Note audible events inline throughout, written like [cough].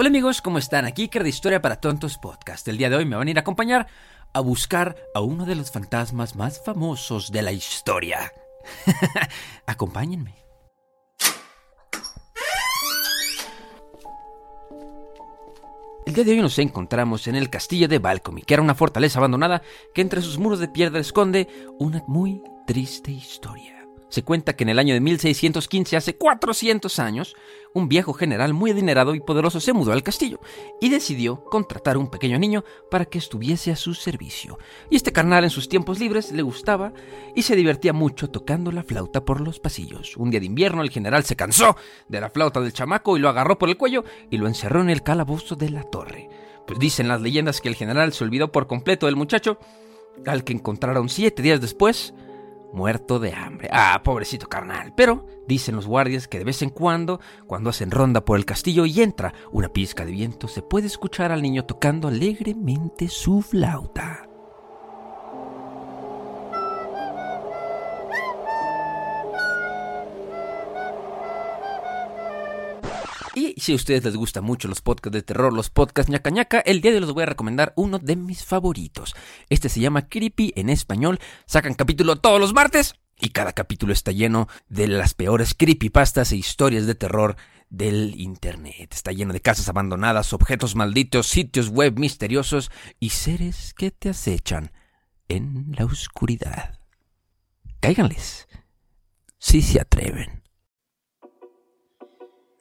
Hola amigos, ¿cómo están? Aquí Iker de Historia para Tontos Podcast. El día de hoy me van a ir a acompañar a buscar a uno de los fantasmas más famosos de la historia. [laughs] Acompáñenme. El día de hoy nos encontramos en el castillo de Balcomy, que era una fortaleza abandonada que entre sus muros de piedra esconde una muy triste historia. Se cuenta que en el año de 1615, hace 400 años, un viejo general muy adinerado y poderoso se mudó al castillo y decidió contratar a un pequeño niño para que estuviese a su servicio. Y este carnal en sus tiempos libres le gustaba y se divertía mucho tocando la flauta por los pasillos. Un día de invierno el general se cansó de la flauta del chamaco y lo agarró por el cuello y lo encerró en el calabozo de la torre. Pues dicen las leyendas que el general se olvidó por completo del muchacho, al que encontraron siete días después muerto de hambre. Ah, pobrecito carnal. Pero dicen los guardias que de vez en cuando, cuando hacen ronda por el castillo y entra una pizca de viento, se puede escuchar al niño tocando alegremente su flauta. Y si a ustedes les gustan mucho los podcasts de terror, los podcasts ñaca ñaca, el día de hoy les voy a recomendar uno de mis favoritos. Este se llama Creepy en español. Sacan capítulo todos los martes y cada capítulo está lleno de las peores creepypastas e historias de terror del internet. Está lleno de casas abandonadas, objetos malditos, sitios web misteriosos y seres que te acechan en la oscuridad. Cáiganles, si se atreven.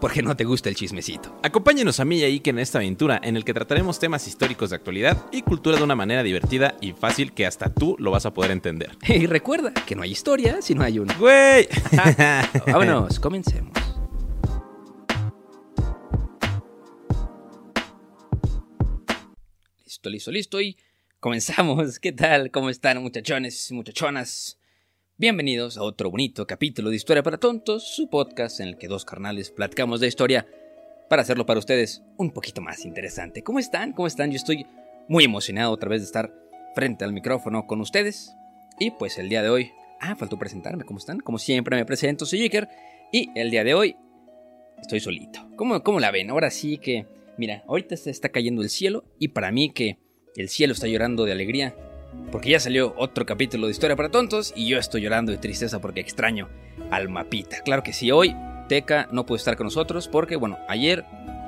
porque no te gusta el chismecito. Acompáñenos a mí y a Iker en esta aventura en el que trataremos temas históricos de actualidad y cultura de una manera divertida y fácil que hasta tú lo vas a poder entender. [laughs] Y recuerda que no hay historia si no hay una. ¡Güey! [laughs] Vámonos, [laughs] comencemos. Listo, listo, listo y comenzamos. ¿Qué tal? ¿Cómo están muchachones y muchachonas? Bienvenidos a otro bonito capítulo de Historia para Tontos, su podcast en el que dos carnales platicamos de historia para hacerlo para ustedes un poquito más interesante. ¿Cómo están? ¿Cómo están? Yo estoy muy emocionado otra vez de estar frente al micrófono con ustedes. Y pues el día de hoy... Ah, faltó presentarme. ¿Cómo están? Como siempre me presento, soy Iker. Y el día de hoy estoy solito. ¿Cómo, ¿Cómo la ven? Ahora sí que... Mira, ahorita se está cayendo el cielo y para mí que el cielo está llorando de alegría porque ya salió otro capítulo de Historia para Tontos y yo estoy llorando de tristeza porque extraño al mapita. Claro que sí, hoy Teca no puede estar con nosotros porque, bueno, ayer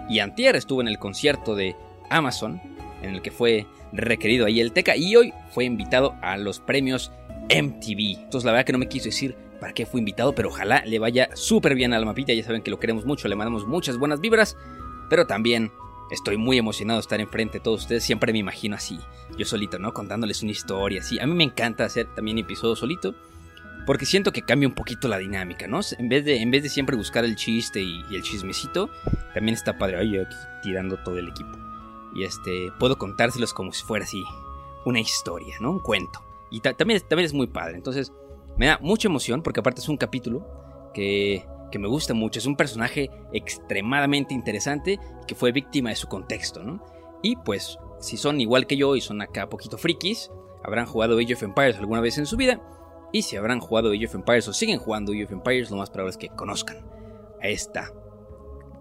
y antier estuvo en el concierto de Amazon, en el que fue requerido ahí el Teca, y hoy fue invitado a los premios MTV. Entonces, la verdad que no me quiso decir para qué fue invitado, pero ojalá le vaya súper bien al mapita. Ya saben que lo queremos mucho, le mandamos muchas buenas vibras, pero también Estoy muy emocionado de estar enfrente de todos ustedes. Siempre me imagino así, yo solito, ¿no? Contándoles una historia así. A mí me encanta hacer también episodios solito. Porque siento que cambia un poquito la dinámica, ¿no? En vez de, en vez de siempre buscar el chiste y, el chismecito, también está padre. Ay, yo aquí tirando todo el equipo. Y este, puedo contárselos como si fuera así una historia, ¿no? Un cuento. Y también, también es muy padre. Entonces, me da mucha emoción porque aparte es un capítulo que que me gusta mucho. Es un personaje extremadamente interesante que fue víctima de su contexto, ¿no? Y pues, si son igual que yo y son acá poquito frikis, habrán jugado Age of Empires alguna vez en su vida. Y si habrán jugado Age of Empires o siguen jugando Age of Empires, lo más probable es que conozcan a esta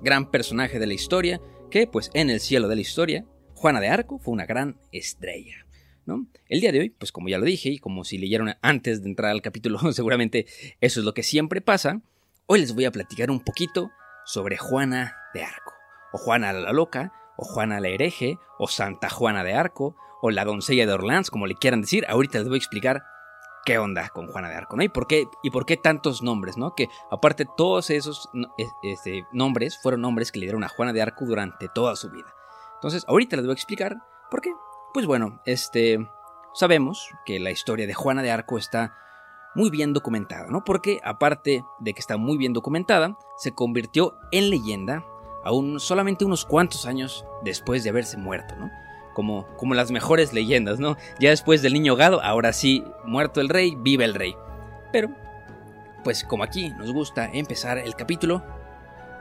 gran personaje de la historia, que pues en el cielo de la historia, Juana de Arco fue una gran estrella. ¿no? El día de hoy, pues como ya lo dije y como si leyeron antes de entrar al capítulo, [laughs] seguramente eso es lo que siempre pasa, Hoy les voy a platicar un poquito sobre Juana de Arco. o Juana la Loca, o Juana la Hereje, o Santa Juana de Arco, o la Doncella de Orleans, como le quieran decir. Ahorita les voy a explicar qué onda con Juana de Arco, ¿no? Y por qué, y por qué tantos nombres, ¿no? Que aparte todos esos este, nombres fueron nombres que le dieron a Juana de Arco durante toda su vida. Entonces, ahorita les voy a explicar por qué. Pues bueno, este, sabemos que la historia de Juana de Arco está muy bien documentada, ¿no? Porque aparte de que está muy bien documentada, se convirtió en leyenda aún solamente unos cuantos años después de haberse muerto, ¿no? Como, como las mejores leyendas, ¿no? Ya después del niño gado, ahora sí, muerto el rey, vive el rey. Pero, pues como aquí nos gusta empezar el capítulo,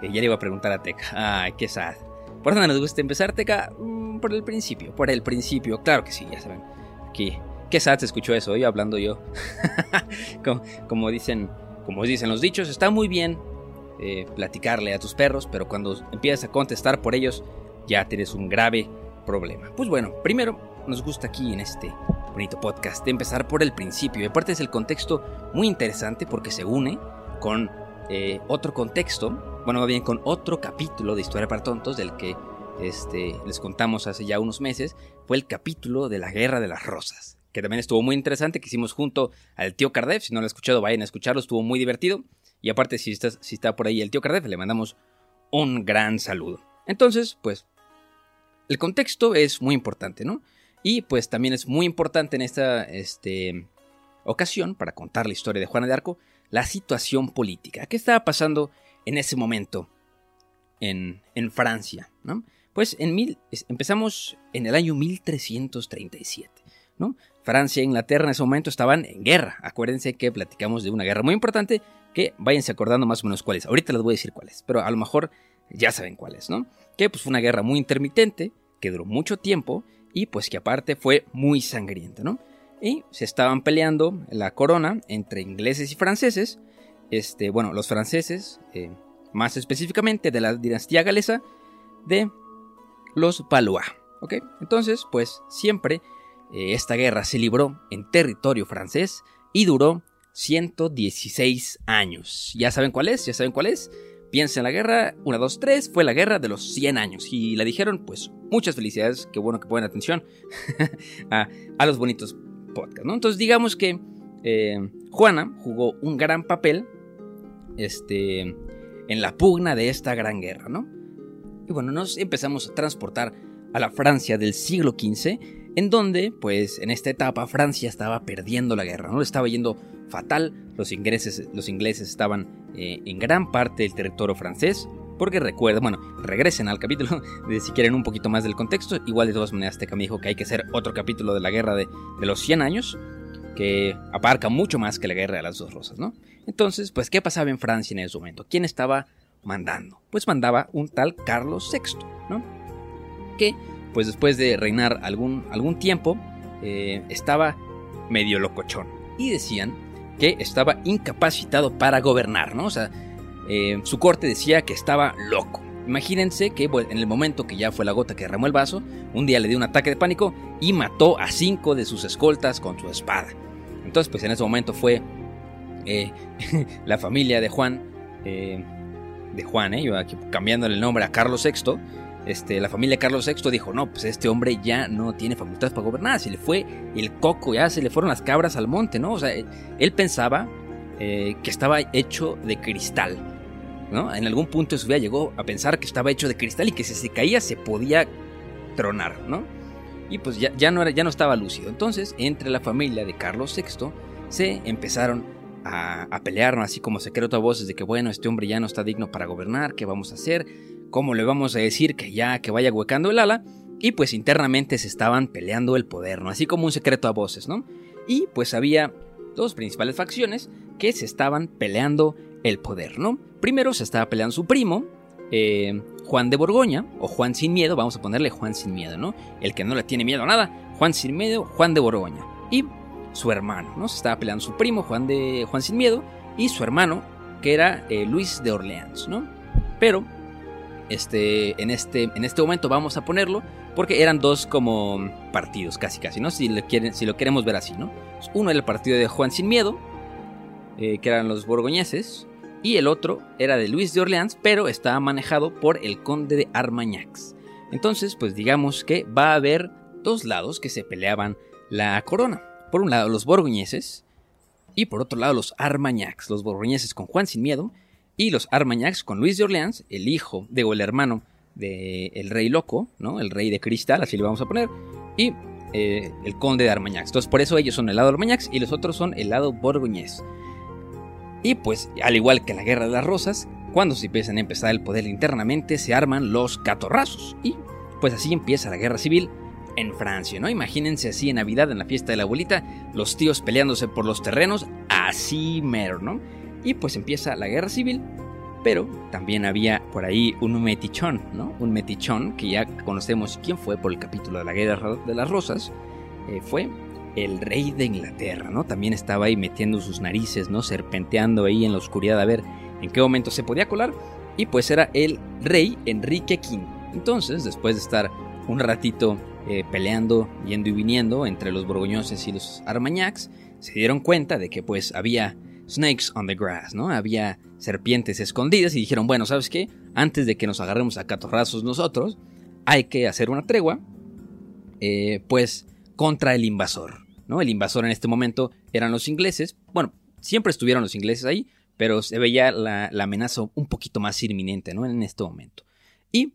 eh, ya le iba a preguntar a Teca, ay, qué sad. ¿Por dónde nos gusta empezar, Teca? Mm, por el principio, por el principio, claro que sí, ya saben. Aquí, qué sad se escuchó eso, hoy hablando yo. [laughs] como, dicen, como dicen los dichos, está muy bien eh, platicarle a tus perros, pero cuando empiezas a contestar por ellos, ya tienes un grave problema. Pues bueno, primero nos gusta aquí en este bonito podcast empezar por el principio. Y aparte es el contexto muy interesante porque se une con eh, otro contexto, bueno, bien con otro capítulo de Historia para Tontos del que este, les contamos hace ya unos meses, fue el capítulo de la Guerra de las Rosas, que también estuvo muy interesante, que hicimos junto al tío Cardev, si no lo han escuchado vayan a escucharlo, estuvo muy divertido. Y aparte, si, si está por ahí el tío Cardev, le mandamos un gran saludo. Entonces, pues, el contexto es muy importante, ¿no? Y pues también es muy importante en esta este, ocasión, para contar la historia de Juana de Arco, la situación política. ¿Qué estaba pasando en ese momento en, en Francia? ¿no? Pues en mil, empezamos en el año 1337. ¿no? Francia e Inglaterra en ese momento estaban en guerra. Acuérdense que platicamos de una guerra muy importante que váyanse acordando más o menos cuáles. Ahorita les voy a decir cuáles, pero a lo mejor ya saben cuáles, ¿no? Que pues fue una guerra muy intermitente, que duró mucho tiempo y pues que aparte fue muy sangrienta, ¿no? Y se estaban peleando la corona entre ingleses y franceses. Este, bueno, los franceses, eh, más específicamente de la dinastía galesa de los Valois, ¿ok? Entonces, pues siempre esta guerra se libró en territorio francés y duró 116 años. ¿Ya saben cuál es? ¿Ya saben cuál es? Piensa en la guerra, 1, 2, 3, fue la guerra de los 100 años. Y la dijeron, pues muchas felicidades, qué bueno que ponen atención [laughs] a, los bonitos podcasts. Entonces digamos que eh, Juana jugó un gran papel este, en la pugna de esta gran guerra, ¿no? Y bueno, nos empezamos a transportar a la Francia del siglo XV, en donde, pues, en esta etapa Francia estaba perdiendo la guerra, ¿no? Estaba yendo fatal, los ingleses, los ingleses estaban eh, en gran parte del territorio francés, porque recuerden, bueno, regresen al capítulo [laughs] de si quieren un poquito más del contexto, igual de todas maneras Teca me dijo que hay que hacer otro capítulo de la guerra de, los 100 años, que abarca mucho más que la guerra de las dos rosas, ¿no? Entonces, pues, ¿qué pasaba en Francia en ese momento? ¿Quién estaba mandando? Pues mandaba un tal Carlos VI, ¿no? Que, pues después de reinar algún, algún tiempo, eh, estaba medio locochón. Y decían que estaba incapacitado para gobernar, ¿no? O sea, eh, su corte decía que estaba loco. Imagínense que en el momento que ya fue la gota que derramó el vaso, un día le dio un ataque de pánico y mató a cinco de sus escoltas con su espada. Entonces, pues en ese momento fue eh, [laughs] la familia de Juan, de Juan, eh, cambiándole el nombre a Carlos VI, este, la familia Carlos VI dijo, no, pues este hombre ya no tiene facultades para gobernar, se le fue el coco, ya se le fueron las cabras al monte, ¿no? O sea, él pensaba que estaba hecho de cristal, ¿no? En algún punto de su vida llegó a pensar que estaba hecho de cristal y que si se caía se podía tronar, ¿no? Y pues ya, ya, no, ya no estaba lúcido. Entonces, entre la familia de Carlos VI se empezaron a, pelear, así como secreto a voces de que, bueno, este hombre ya no está digno para gobernar, ¿qué vamos a hacer? ¿Cómo le vamos a decir que ya que vaya huecando el ala? Y pues internamente se estaban peleando el poder, ¿no? Así como un secreto a voces, ¿no? Y pues había dos principales facciones que se estaban peleando el poder, ¿no? Primero se estaba peleando su primo, eh, Juan de Borgoña, o Juan sin miedo, vamos a ponerle Juan sin miedo, ¿no? El que no le tiene miedo a nada, Juan sin miedo, Juan de Borgoña. Y su hermano, ¿no? Se estaba peleando su primo, Juan, de, Juan sin miedo, y su hermano, que era eh, Luis de Orleans, ¿no? Pero, este, en, este, en este momento vamos a ponerlo, porque eran dos como partidos, casi casi, ¿no? Si lo, quieren, queremos ver así, ¿no? Uno era el partido de Juan sin miedo, eh, que eran los borgoñeses, y el otro era de Luis de Orleans, pero estaba manejado por el conde de Armagnacs. Entonces, pues digamos que va a haber dos lados que se peleaban la corona. Por un lado los borgoñeses y por otro lado los Armagnacs, los borgoñeses con Juan sin miedo y los Armagnacs con Luis de Orleans, el hijo de o el hermano del rey loco, ¿no? El rey de cristal, así le vamos a poner, y eh, el conde de Armagnacs. Entonces por eso ellos son el lado Armagnacs y los otros son el lado borgoñés. Y pues, al igual que la Guerra de las Rosas, cuando se empiezan a empezar el poder internamente, se arman los catorrazos. Y pues así empieza la guerra civil en Francia, ¿no? Imagínense así en Navidad, en la fiesta de la abuelita, los tíos peleándose por los terrenos, así mero, ¿no? Y pues empieza la guerra civil, pero también había por ahí un metichón, ¿no? Un metichón que ya conocemos quién fue por el capítulo de la guerra de las rosas, eh, fue el rey de Inglaterra, ¿no? También estaba ahí metiendo sus narices, ¿no? Serpenteando ahí en la oscuridad a ver en qué momento se podía colar. Y pues era el rey Enrique V. Entonces, después de estar un ratito eh, peleando, yendo y viniendo entre los borgoñones y los armagnacs, se dieron cuenta de que pues había snakes on the grass, ¿no? Había serpientes escondidas y dijeron, bueno, ¿sabes qué? Antes de que nos agarremos a catorrazos nosotros, hay que hacer una tregua, eh, pues, contra el invasor, ¿no? El invasor en este momento eran los ingleses, bueno, siempre estuvieron los ingleses ahí, pero se veía la, la amenaza un poquito más inminente, ¿no? En este momento. Y,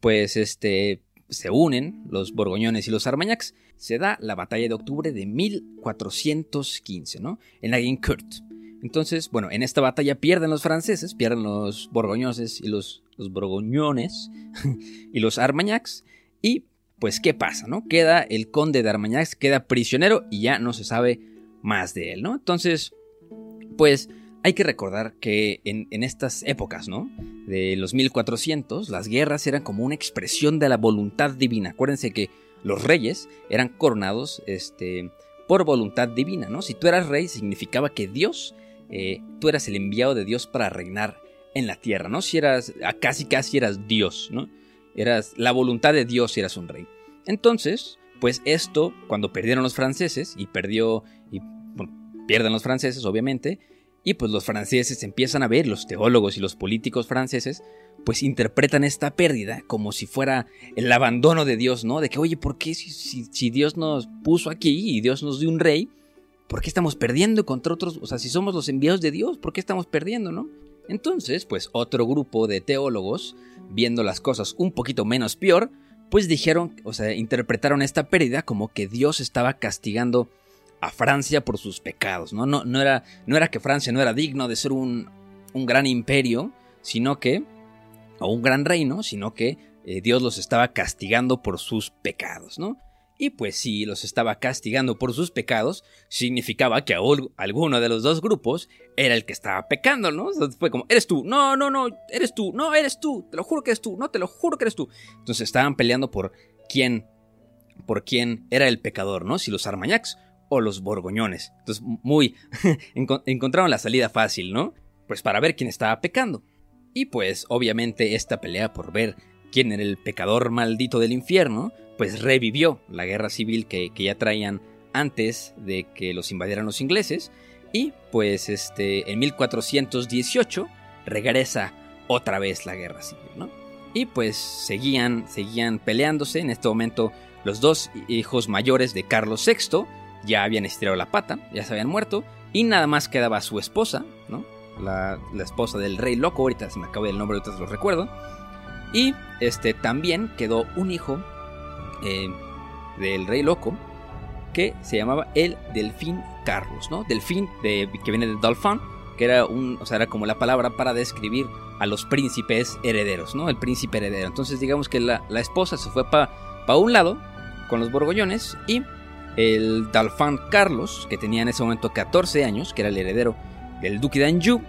pues, este, se unen los borgoñones y los armagnacs, se da la batalla de octubre de 1415, ¿no? En la Guincourt. Entonces, bueno, en esta batalla pierden los franceses, pierden los borgoñones y los, los borgoñones [laughs] y los armagnacs. Y, pues, ¿qué pasa, no? Queda el conde de Armagnacs, queda prisionero y ya no se sabe más de él, ¿no? Entonces, pues, hay que recordar que en, estas épocas, ¿no? De los 1400, las guerras eran como una expresión de la voluntad divina. Acuérdense que los reyes eran coronados este, por voluntad divina, ¿no? Si tú eras rey, significaba que Dios, eh, tú eras el enviado de Dios para reinar en la tierra, ¿no? Si eras, casi casi eras Dios, ¿no? Eras la voluntad de Dios si eras un rey. Entonces, pues esto, cuando perdieron los franceses, y perdió, y pierden los franceses, obviamente, y pues los franceses empiezan a ver, los teólogos y los políticos franceses, pues interpretan esta pérdida como si fuera el abandono de Dios, ¿no? De que, oye, ¿por qué si, Dios nos puso aquí y Dios nos dio un rey, ¿por qué estamos perdiendo contra otros? O sea, si somos los enviados de Dios, ¿por qué estamos perdiendo, no? Entonces, pues otro grupo de teólogos, viendo las cosas un poquito menos peor, pues dijeron, o sea, interpretaron esta pérdida como que Dios estaba castigando a Francia por sus pecados. ¿no? No, no, era, no era que Francia no era digno de ser un, un gran imperio, sino que, o un gran reino, sino que eh, Dios los estaba castigando por sus pecados, ¿no? Y pues si los estaba castigando por sus pecados, significaba que alguno de los dos grupos era el que estaba pecando, ¿no? fue como, eres tú, no, no, no, eres tú, no, eres tú, te lo juro que eres tú, no, te lo juro que eres tú. Entonces estaban peleando por quién, por quién era el pecador, ¿no? Si los Armagnacs o los borgoñones. Entonces, muy... [laughs] encontraron la salida fácil, ¿no? Pues para ver quién estaba pecando. Y pues, obviamente, esta pelea por ver quién era el pecador maldito del infierno, pues revivió la guerra civil que, ya traían antes de que los invadieran los ingleses. Y pues, este, en 1418 regresa otra vez la guerra civil, ¿no? Y pues seguían, seguían peleándose. En este momento, los dos hijos mayores de Carlos VI ya habían estirado la pata, ya se habían muerto, y nada más quedaba su esposa, ¿no? La, esposa del rey loco, ahorita se me acaba el nombre, ahorita se lo recuerdo. Y este, también quedó un hijo eh, del rey loco que se llamaba el Delfín Carlos, ¿no? Delfín, de, que viene de Dolphin, que era, un, o sea, era como la palabra para describir a los príncipes herederos, ¿no? El príncipe heredero. Entonces digamos que la, esposa se fue para pa un lado con los borgollones y el Dalfán Carlos, que tenía en ese momento 14 años, que era el heredero del duque de Anjou,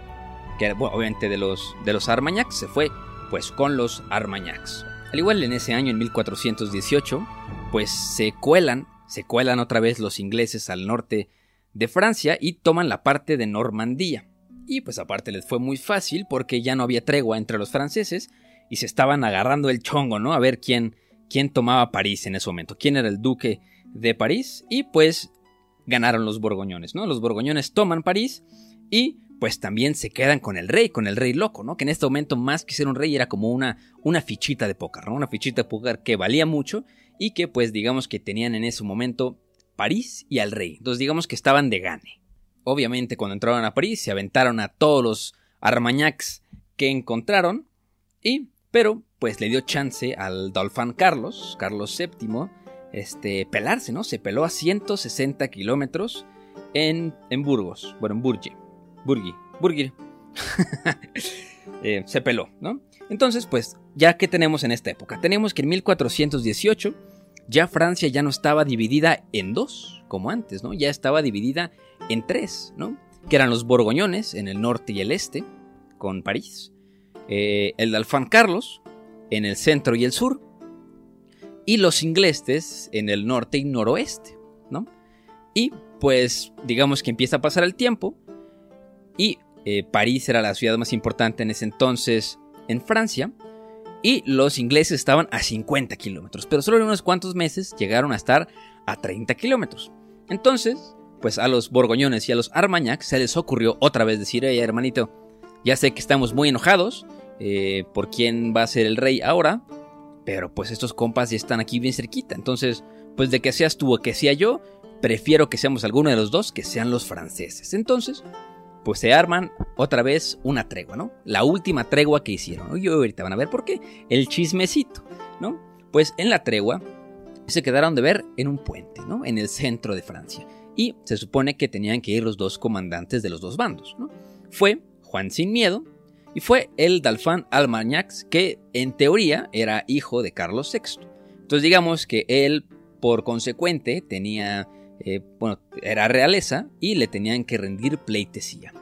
que era obviamente de los, de los Armagnacs, se fue pues con los Armagnacs. Al igual en ese año, en 1418, pues se cuelan, se cuelan otra vez los ingleses al norte de Francia y toman la parte de Normandía. Y pues aparte les fue muy fácil porque ya no había tregua entre los franceses y se estaban agarrando el chongo, ¿no? A ver quién, quién tomaba París en ese momento, quién era el duque de París y pues ganaron los borgoñones, ¿no? Los borgoñones toman París y pues también se quedan con el rey, con el rey loco, ¿no? Que en este momento más que ser un rey era como una, una fichita de póker, ¿no? Una fichita de póker que valía mucho y que pues digamos que tenían en ese momento París y al rey. Entonces digamos que estaban de gane. Obviamente cuando entraron a París se aventaron a todos los armañacs que encontraron y pero pues le dio chance al Dolfán Carlos, Carlos VII, este, pelarse, ¿no? Se peló a 160 kilómetros en, en Burgos, bueno, en Burgi, Burgi, Burgi. [laughs] Eh, se peló, ¿no? Entonces, pues, ya que tenemos en esta época, tenemos que en 1418 ya Francia ya no estaba dividida en dos, como antes, ¿no? Ya estaba dividida en tres, ¿no? Que eran los borgoñones en el norte y el este, con París, eh, el de Alfán Carlos en el centro y el sur, y los ingleses en el norte y noroeste, ¿no? Y pues digamos que empieza a pasar el tiempo y eh, París era la ciudad más importante en ese entonces en Francia y los ingleses estaban a 50 kilómetros, pero solo en unos cuantos meses llegaron a estar a 30 kilómetros. Entonces, pues a los borgoñones y a los armagnacs se les ocurrió otra vez decir, hey hermanito, ya sé que estamos muy enojados eh, por quién va a ser el rey ahora, pero pues estos compas ya están aquí bien cerquita. Entonces, pues de que seas tú o que sea yo, prefiero que seamos alguno de los dos, que sean los franceses. Entonces, pues se arman otra vez una tregua, ¿no? La última tregua que hicieron. Y ahorita van a ver por qué. El chismecito, ¿no? Pues en la tregua se quedaron de ver en un puente, ¿no? En el centro de Francia. Y se supone que tenían que ir los dos comandantes de los dos bandos, ¿no? Fue Juan sin miedo, y fue el Dalfán Almagnax, que en teoría era hijo de Carlos VI. Entonces digamos que él, por consecuente, tenía, eh, bueno, era realeza y le tenían que rendir pleitesía.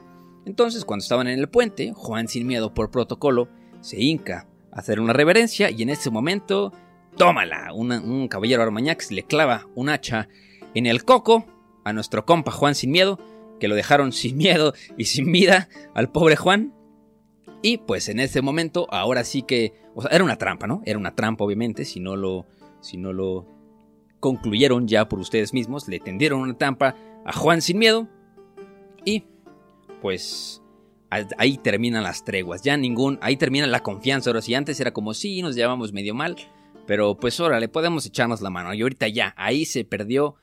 Entonces, cuando estaban en el puente, Juan sin miedo por protocolo se hinca a hacer una reverencia y en ese momento, tómala, un caballero Armañax le clava un hacha en el coco a nuestro compa Juan sin miedo, que lo dejaron sin miedo y sin vida al pobre Juan, y pues en ese momento, ahora sí que. O sea, era una trampa, ¿no? Era una trampa, obviamente. Si no lo. Si no lo concluyeron ya por ustedes mismos. Le tendieron una trampa a Juan sin miedo. Y. Pues. Ahí terminan las treguas. Ya ningún. Ahí termina la confianza. Ahora, si antes era como sí, nos llevamos medio mal. Pero pues órale, podemos echarnos la mano. Y ahorita ya. Ahí se perdió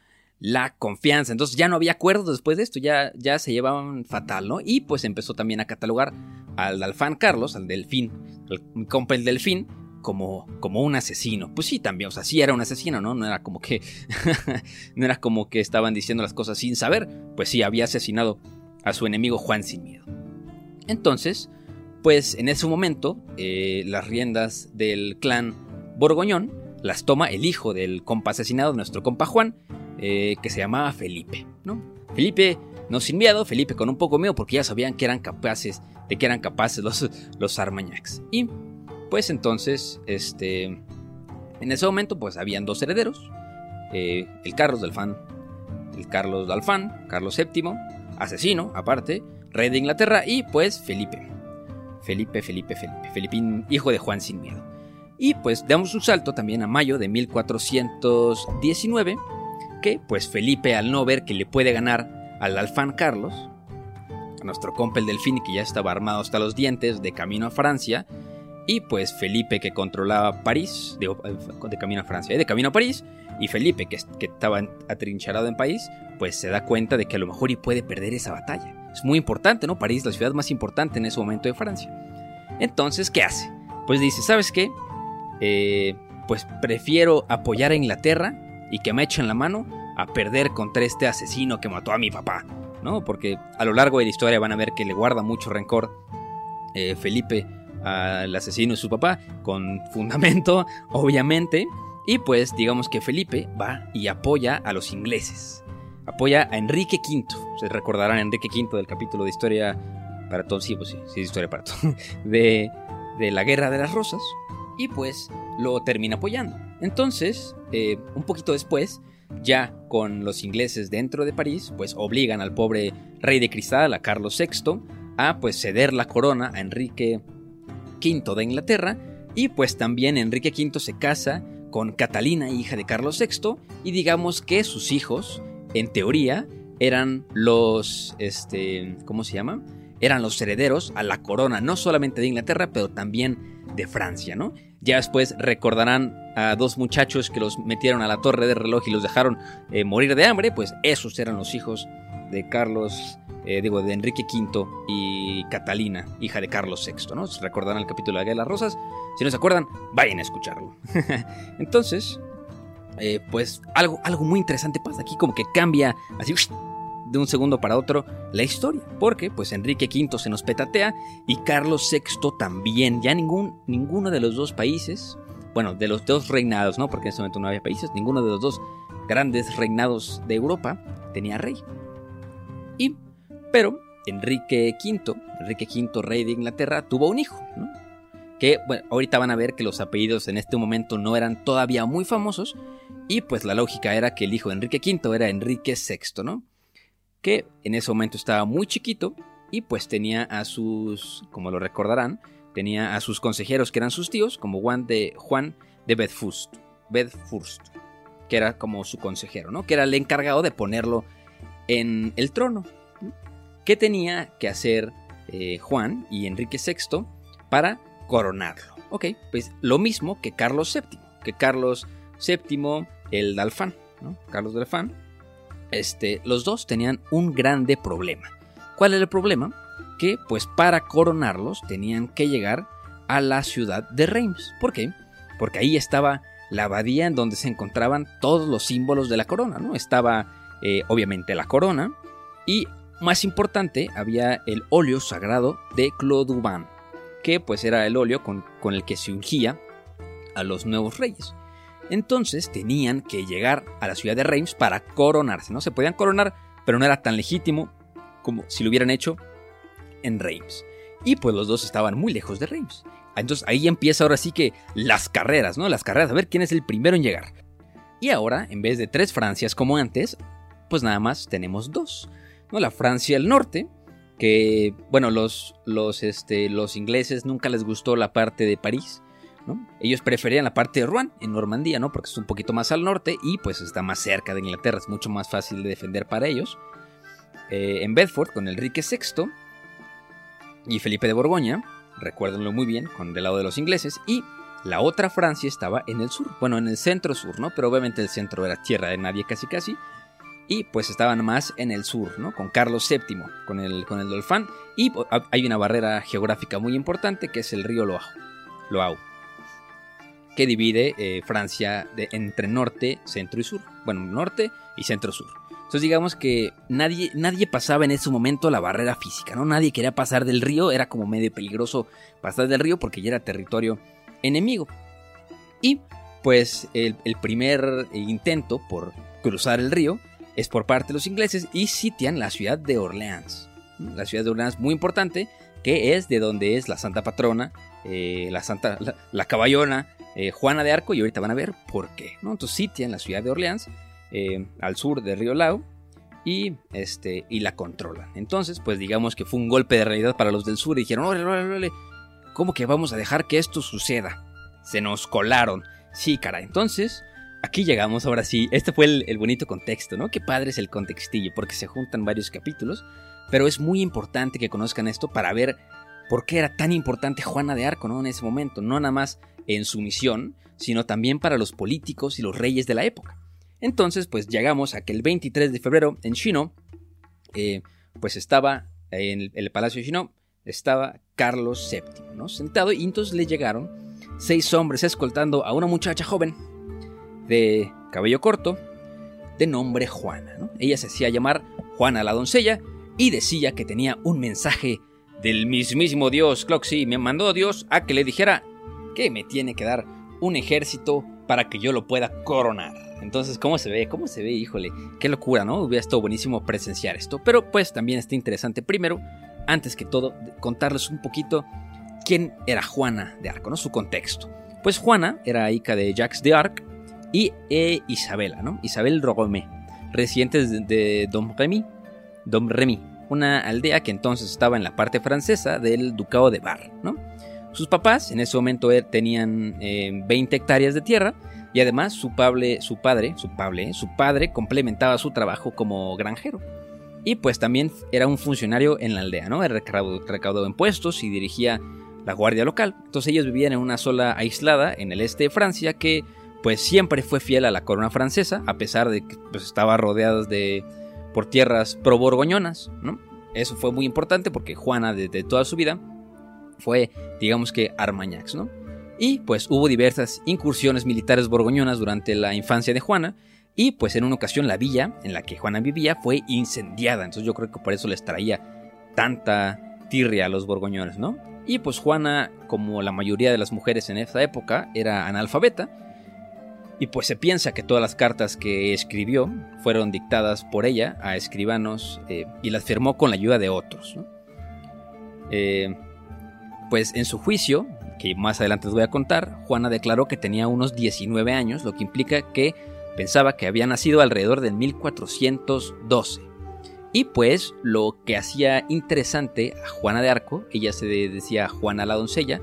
la confianza. Entonces ya no había acuerdos después de esto, ya, ya se llevaban fatal, ¿no? Y pues empezó también a catalogar al Alfán Carlos, al Delfín, el compa el Delfín, como, como un asesino. Pues sí, también, o sea, sí era un asesino, ¿no? No era como que. [laughs] no era como que estaban diciendo las cosas sin saber. Pues sí, había asesinado a su enemigo Juan sin miedo. Entonces, pues en ese momento, eh, las riendas del clan Borgoñón las toma el hijo del compa asesinado, nuestro compa Juan, eh, que se llamaba Felipe, ¿no? Felipe, no sin miedo, Felipe con un poco miedo porque ya sabían que eran capaces, de que eran capaces los, los Armagnacs. Y pues entonces, este, en ese momento pues habían dos herederos, eh, el Carlos del Alfán, el Carlos de Alfán, Carlos VII, asesino aparte, rey de Inglaterra y pues Felipe. Felipe, Felipe, Felipe, Felipín, hijo de Juan sin miedo. Y pues damos un salto también a mayo de 1419 que pues Felipe al no ver que le puede ganar al Alfán Carlos, a nuestro compa el Delfín que ya estaba armado hasta los dientes de camino a Francia, y pues Felipe que controlaba París, de, camino a Francia, de camino a París, y Felipe que, que estaba atrincherado en París, pues se da cuenta de que a lo mejor y puede perder esa batalla. Es muy importante, ¿no? París, la ciudad más importante en ese momento de Francia. Entonces, ¿qué hace? Pues dice, ¿sabes qué? Eh, pues prefiero apoyar a Inglaterra y que me echen la mano a perder contra este asesino que mató a mi papá, ¿no? Porque a lo largo de la historia van a ver que le guarda mucho rencor eh, Felipe al asesino de su papá, con fundamento, [laughs] obviamente, y pues digamos que Felipe va y apoya a los ingleses, apoya a Enrique V, se recordarán Enrique V del capítulo de historia para todos, sí, pues sí, sí, historia para todos, [laughs] de, de la Guerra de las Rosas, y pues lo termina apoyando. Entonces, eh, un poquito después, ya con los ingleses dentro de París, pues obligan al pobre rey de cristal, a Carlos VI, a pues ceder la corona a Enrique V de Inglaterra, y pues también Enrique V se casa con Catalina, hija de Carlos VI, y digamos que sus hijos, en teoría, eran los, este, ¿cómo se llama? eran los herederos a la corona, no solamente de Inglaterra, pero también de Francia, ¿no? Ya después recordarán a dos muchachos que los metieron a la torre de reloj y los dejaron eh, morir de hambre, pues esos eran los hijos de Carlos, eh, digo, de Enrique V y Catalina, hija de Carlos VI, ¿no? recordarán el capítulo de la de las Rosas. Si no se acuerdan, vayan a escucharlo. [laughs] Entonces, eh, pues algo, algo muy interesante pasa aquí, como que cambia así de un segundo para otro la historia, porque pues Enrique V se nos petatea y Carlos VI también, ya ningún, ninguno de los dos países, bueno, de los dos reinados, ¿no? Porque en ese momento no había países, ninguno de los dos grandes reinados de Europa tenía rey. Y, pero Enrique V, Enrique V, rey de Inglaterra, tuvo un hijo, ¿no? Que, bueno, ahorita van a ver que los apellidos en este momento no eran todavía muy famosos, y pues la lógica era que el hijo de Enrique V era Enrique VI, ¿no? que en ese momento estaba muy chiquito y pues tenía a sus, como lo recordarán, tenía a sus consejeros que eran sus tíos, como Juan de, Juan de Bedfurst, que era como su consejero, ¿no? Que era el encargado de ponerlo en el trono. ¿Qué tenía que hacer eh, Juan y Enrique VI para coronarlo? Ok, pues lo mismo que Carlos VII, que Carlos VII, el Dalfán, ¿no? Carlos Dalfán, este, los dos tenían un grande problema. ¿Cuál era el problema? Que pues para coronarlos tenían que llegar a la ciudad de Reims. ¿Por qué? Porque ahí estaba la abadía en donde se encontraban todos los símbolos de la corona, ¿no? Estaba eh, obviamente la corona y más importante había el óleo sagrado de Clodubán, que pues era el óleo con, con el que se ungía a los nuevos reyes. Entonces tenían que llegar a la ciudad de Reims para coronarse, ¿no? Se podían coronar, pero no era tan legítimo como si lo hubieran hecho en Reims. Y pues los dos estaban muy lejos de Reims. Entonces ahí empieza ahora sí que las carreras, ¿no? Las carreras, a ver quién es el primero en llegar. Y ahora, en vez de tres Francias como antes, pues nada más tenemos dos. ¿No? La Francia del norte, que, bueno, los, los, este, los ingleses nunca les gustó la parte de París. Ellos preferían la parte de Rouen, en Normandía, ¿no? Porque es un poquito más al norte y pues está más cerca de Inglaterra, es mucho más fácil de defender para ellos. Eh, en Bedford, con Enrique VI y Felipe de Borgoña, recuérdenlo muy bien, con del lado de los ingleses, y la otra Francia estaba en el sur, bueno, en el centro sur, ¿no? Pero obviamente el centro era tierra de nadie casi casi. Pues estaban más en el sur, ¿no? Con Carlos VII, con el, con el Dolfán. Y hay una barrera geográfica muy importante que es el río. Loao que divide eh, Francia entre norte, centro y sur. Bueno, norte y centro-sur. Entonces digamos que nadie, nadie pasaba en ese momento la barrera física, ¿no? Nadie quería pasar del río, era como medio peligroso pasar del río porque ya era territorio enemigo. Y pues el, el primer intento por cruzar el río es por parte de los ingleses y sitian la ciudad de Orleans. La ciudad de Orleans muy importante, que es de donde es la santa patrona, eh, la santa, la caballona eh, Juana de Arco y ahorita van a ver por qué. ¿no? Entonces sitia en la ciudad de Orleans, eh, al sur de Río Lau, y, este, y la controlan. Entonces, pues digamos que fue un golpe de realidad para los del sur y dijeron, órale, órale, órale, ¿cómo que vamos a dejar que esto suceda? Se nos colaron. Sí, cara, entonces... Aquí llegamos, ahora sí. Este fue el, bonito contexto, ¿no? Qué padre es el contextillo, porque se juntan varios capítulos. Pero es muy importante que conozcan esto para ver por qué era tan importante Juana de Arco, ¿no? En ese momento. No nada más en su misión, sino también para los políticos y los reyes de la época. Entonces, pues llegamos a que el 23 de febrero en Chino, eh, pues estaba en el, Palacio de Chino, estaba Carlos VII, ¿no? Sentado y entonces le llegaron seis hombres escoltando a una muchacha joven de cabello corto, de nombre Juana, ¿no? Ella se hacía llamar Juana la doncella y decía que tenía un mensaje del mismísimo Dios, Cloxy, me mandó Dios a que le dijera que me tiene que dar un ejército para que yo lo pueda coronar. Entonces, ¿cómo se ve? ¿Cómo se ve? Híjole, qué locura, ¿no? Hubiera estado buenísimo presenciar esto. Pero pues también está interesante primero, antes que todo, contarles un poquito quién era Juana de Arco, ¿no? Su contexto. Pues Juana era hija de Jacques de Arc y e Isabela, ¿no? Isabel Rogomé, residentes de, Domremy, Domremy, una aldea que entonces estaba en la parte francesa del ducado de Bar. Sus papás en ese momento er, tenían 20 eh, hectáreas de tierra y además su, padre, su padre, su padre, su padre complementaba su trabajo como granjero. Y pues también era un funcionario en la aldea, ¿no? Recaudó impuestos y dirigía la guardia local. Entonces ellos vivían en una sola aislada en el este de Francia que pues siempre fue fiel a la corona francesa, a pesar de que pues, estaba rodeada de, por tierras pro-borgoñonas, ¿no? Eso fue muy importante porque Juana, desde toda su vida, fue, digamos que, Armagnacs, ¿no? Y pues hubo diversas incursiones militares borgoñonas durante la infancia de Juana, y pues en una ocasión la villa en la que Juana vivía fue incendiada, entonces yo creo que por eso les traía tanta tirria a los borgoñones, ¿no? Y pues Juana, como la mayoría de las mujeres en esa época, era analfabeta, y pues se piensa que todas las cartas que escribió fueron dictadas por ella a escribanos eh, y las firmó con la ayuda de otros. Eh, pues en su juicio, que más adelante les voy a contar, Juana declaró que tenía unos 19 años, lo que implica que pensaba que había nacido alrededor del 1412. Y pues lo que hacía interesante a Juana de Arco, ella se decía Juana la doncella,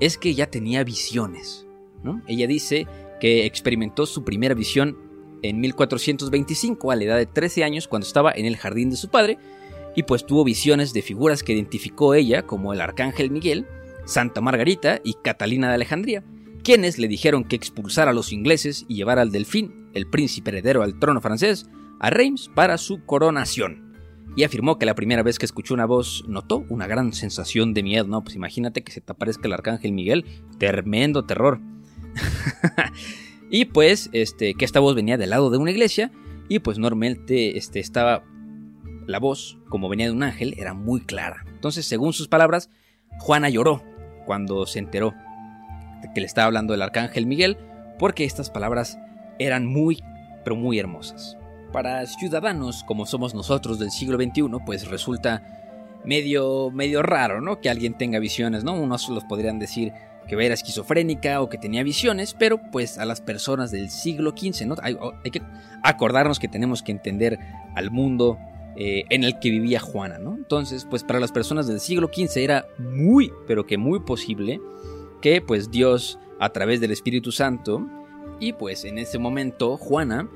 es que ya tenía visiones. ¿no? Ella dice que experimentó su primera visión en 1425 a la edad de 13 años cuando estaba en el jardín de su padre y pues tuvo visiones de figuras que identificó ella como el arcángel Miguel, Santa Margarita y Catalina de Alejandría, quienes le dijeron que expulsara a los ingleses y llevara al delfín, el príncipe heredero al trono francés, a Reims para su coronación. Y afirmó que la primera vez que escuchó una voz notó una gran sensación de miedo, ¿no? Pues imagínate que se te aparezca el arcángel Miguel, tremendo terror. [laughs] y pues, este, que esta voz venía del lado de una iglesia y pues normalmente este, estaba la voz, como venía de un ángel, era muy clara. Entonces, según sus palabras, Juana lloró cuando se enteró que le estaba hablando el arcángel Miguel, porque estas palabras eran muy, pero muy hermosas. Para ciudadanos como somos nosotros del siglo XXI, pues resulta medio, medio raro, ¿no? Que alguien tenga visiones, ¿no? Unos los podrían decir que era esquizofrénica o que tenía visiones, pero pues a las personas del siglo XV, ¿no? Hay, que acordarnos que tenemos que entender al mundo eh, en el que vivía Juana, ¿no? Entonces, pues para las personas del siglo XV era muy, pero que muy posible que pues Dios a través del Espíritu Santo y pues en ese momento Juana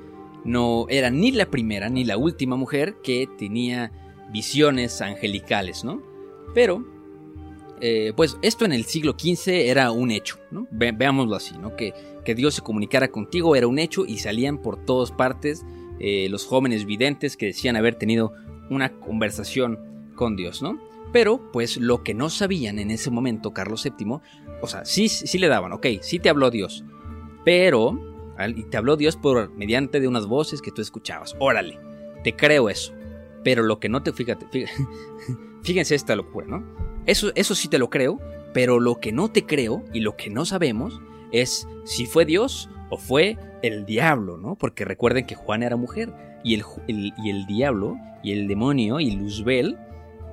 no era ni la primera ni la última mujer que tenía visiones angelicales, ¿no? Pero eh, pues esto en el siglo XV era un hecho, ¿no? veámoslo así, ¿no? Que, que, Dios se comunicara contigo era un hecho y salían por todas partes eh, los jóvenes videntes que decían haber tenido una conversación con Dios, ¿no? Pero, pues lo que no sabían en ese momento Carlos VII, o sea, sí, sí le daban, ok, sí te habló Dios, pero, y te habló Dios por mediante de unas voces que tú escuchabas, órale, te creo eso, pero lo que no te, fíjate, fíjate [laughs] fíjense esta locura, ¿no? Eso, eso sí te lo creo, pero lo que no te creo y lo que no sabemos es si fue Dios o fue el diablo, ¿no? Porque recuerden que Juan era mujer y el, y el diablo y el demonio y Luzbel,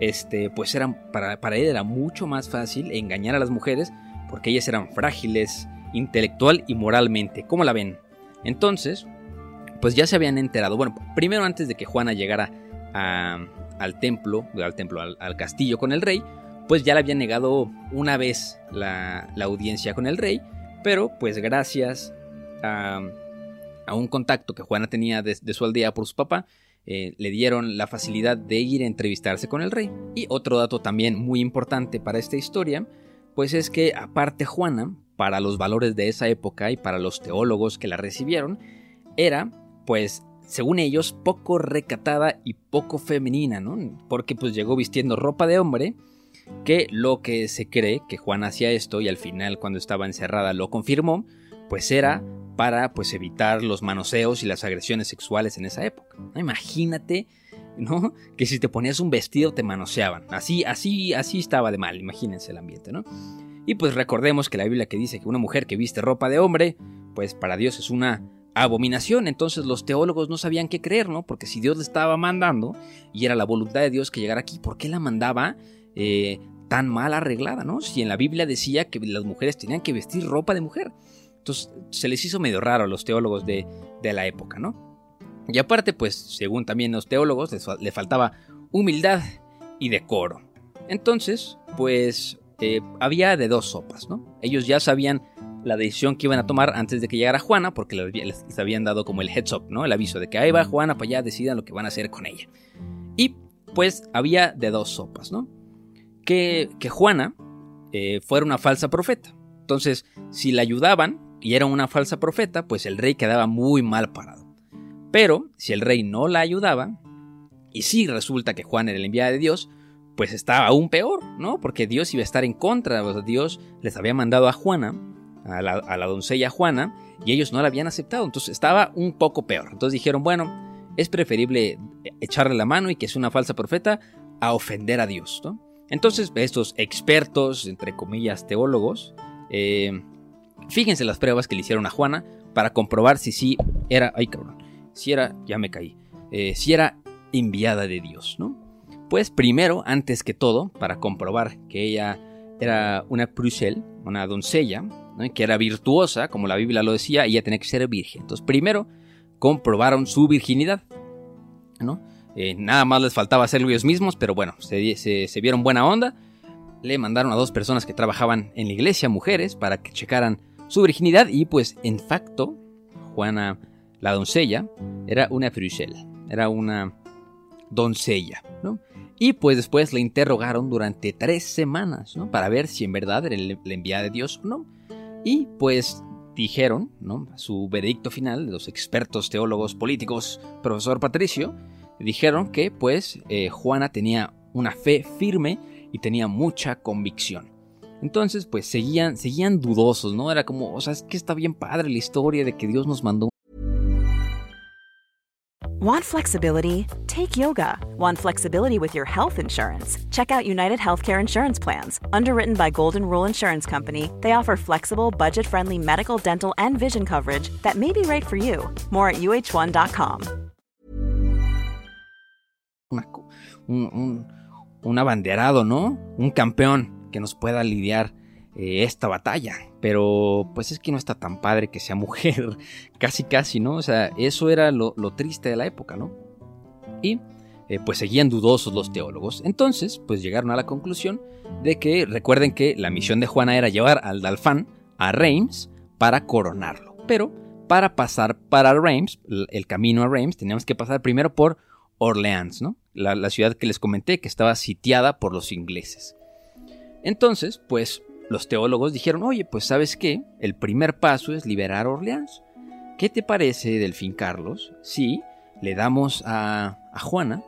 este, pues eran, para, para él era mucho más fácil engañar a las mujeres porque ellas eran frágiles intelectual y moralmente. ¿Cómo la ven? Entonces, pues ya se habían enterado. Bueno, primero antes de que Juana llegara al templo, al templo, al castillo con el rey, pues ya le había negado una vez la, audiencia con el rey, pero pues gracias a, un contacto que Juana tenía de, su aldea por su papá, eh, le dieron la facilidad de ir a entrevistarse con el rey. Y otro dato también muy importante para esta historia, pues es que aparte Juana, para los valores de esa época y para los teólogos que la recibieron, era, pues, según ellos, poco recatada y poco femenina, ¿no? Porque pues llegó vistiendo ropa de hombre, que lo que se cree que Juan hacía esto y al final cuando estaba encerrada lo confirmó, pues era para pues evitar los manoseos y las agresiones sexuales en esa época. Imagínate, ¿no? Que si te ponías un vestido te manoseaban. Así, así, así estaba de mal, imagínense el ambiente, ¿no? Y pues recordemos que la Biblia que dice que una mujer que viste ropa de hombre, pues para Dios es una abominación. Entonces los teólogos no sabían qué creer, ¿no? Porque si Dios le estaba mandando y era la voluntad de Dios que llegara aquí, ¿por qué la mandaba eh, tan mal arreglada, ¿no? Si en la Biblia decía que las mujeres tenían que vestir ropa de mujer. Entonces se les hizo medio raro a los teólogos de, la época, ¿no? Y aparte, pues, según también los teólogos, le faltaba humildad y decoro. Entonces, pues, eh, había de dos sopas, ¿no? Ellos ya sabían la decisión que iban a tomar antes de que llegara Juana, porque les, habían dado como el heads up, ¿no? El aviso de que ahí va Juana para allá, decidan lo que van a hacer con ella. Y pues había de dos sopas, ¿no? Que, Juana eh, fuera una falsa profeta. Entonces, si la ayudaban y era una falsa profeta, pues el rey quedaba muy mal parado. Pero si el rey no la ayudaba, y si resulta que Juan era el enviado de Dios, pues estaba aún peor, ¿no? Porque Dios iba a estar en contra. Dios les había mandado a Juana, a la, a la, doncella Juana, y ellos no la habían aceptado. Entonces estaba un poco peor. Entonces dijeron, bueno, es preferible echarle la mano y que es una falsa profeta a ofender a Dios, ¿no? Entonces estos expertos, entre comillas, teólogos, eh, fíjense las pruebas que le hicieron a Juana para comprobar si sí era, ay cabrón, si era, ya me caí, eh, si era enviada de Dios, ¿no? Pues primero, antes que todo, para comprobar que ella era una Prussel, una doncella, que era virtuosa, como la Biblia lo decía, ella tenía que ser virgen. Entonces, primero comprobaron su virginidad, ¿no? Eh, nada más les faltaba hacerlo ellos mismos, pero bueno, se, vieron buena onda. Le mandaron a dos personas que trabajaban en la iglesia, mujeres, para que checaran su virginidad y pues en facto, Juana, la doncella, era una Prussel, era una doncella. Y pues después le interrogaron durante tres semanas, ¿no? Para ver si en verdad era la enviada de Dios o no. Y pues dijeron. Su veredicto final los expertos teólogos políticos, profesor Patricio, dijeron que pues eh, Juana tenía una fe firme y tenía mucha convicción. Entonces pues seguían, seguían dudosos, ¿no? Era como, o sea, es que está bien padre la historia de que Dios nos mandó Want flexibility? Take yoga. Want flexibility with your health insurance? Check out United Healthcare Insurance Plans. Underwritten by Golden Rule Insurance Company, they offer flexible, budget friendly medical, dental, and vision coverage that may be right for you. More at uh1.com. Un, un, un abanderado, ¿no? Un campeón que nos pueda lidiar eh, esta batalla. Pero pues es que no está tan padre que sea [laughs] mujer, casi casi, ¿no? O sea, eso era lo, triste de la época, ¿no? Y eh, pues seguían dudosos los teólogos. Entonces, pues llegaron a la conclusión de que recuerden que la misión de Juana era llevar al Dalfán a Reims para coronarlo. Pero para pasar para Reims, el camino a Reims, teníamos que pasar primero por Orleans, ¿no? La, ciudad que les comenté que estaba sitiada por los ingleses. Entonces, pues los teólogos dijeron, oye, pues sabes qué, el primer paso es liberar Orleans. ¿Qué te parece, Delfín Carlos, si le damos a, a Juana,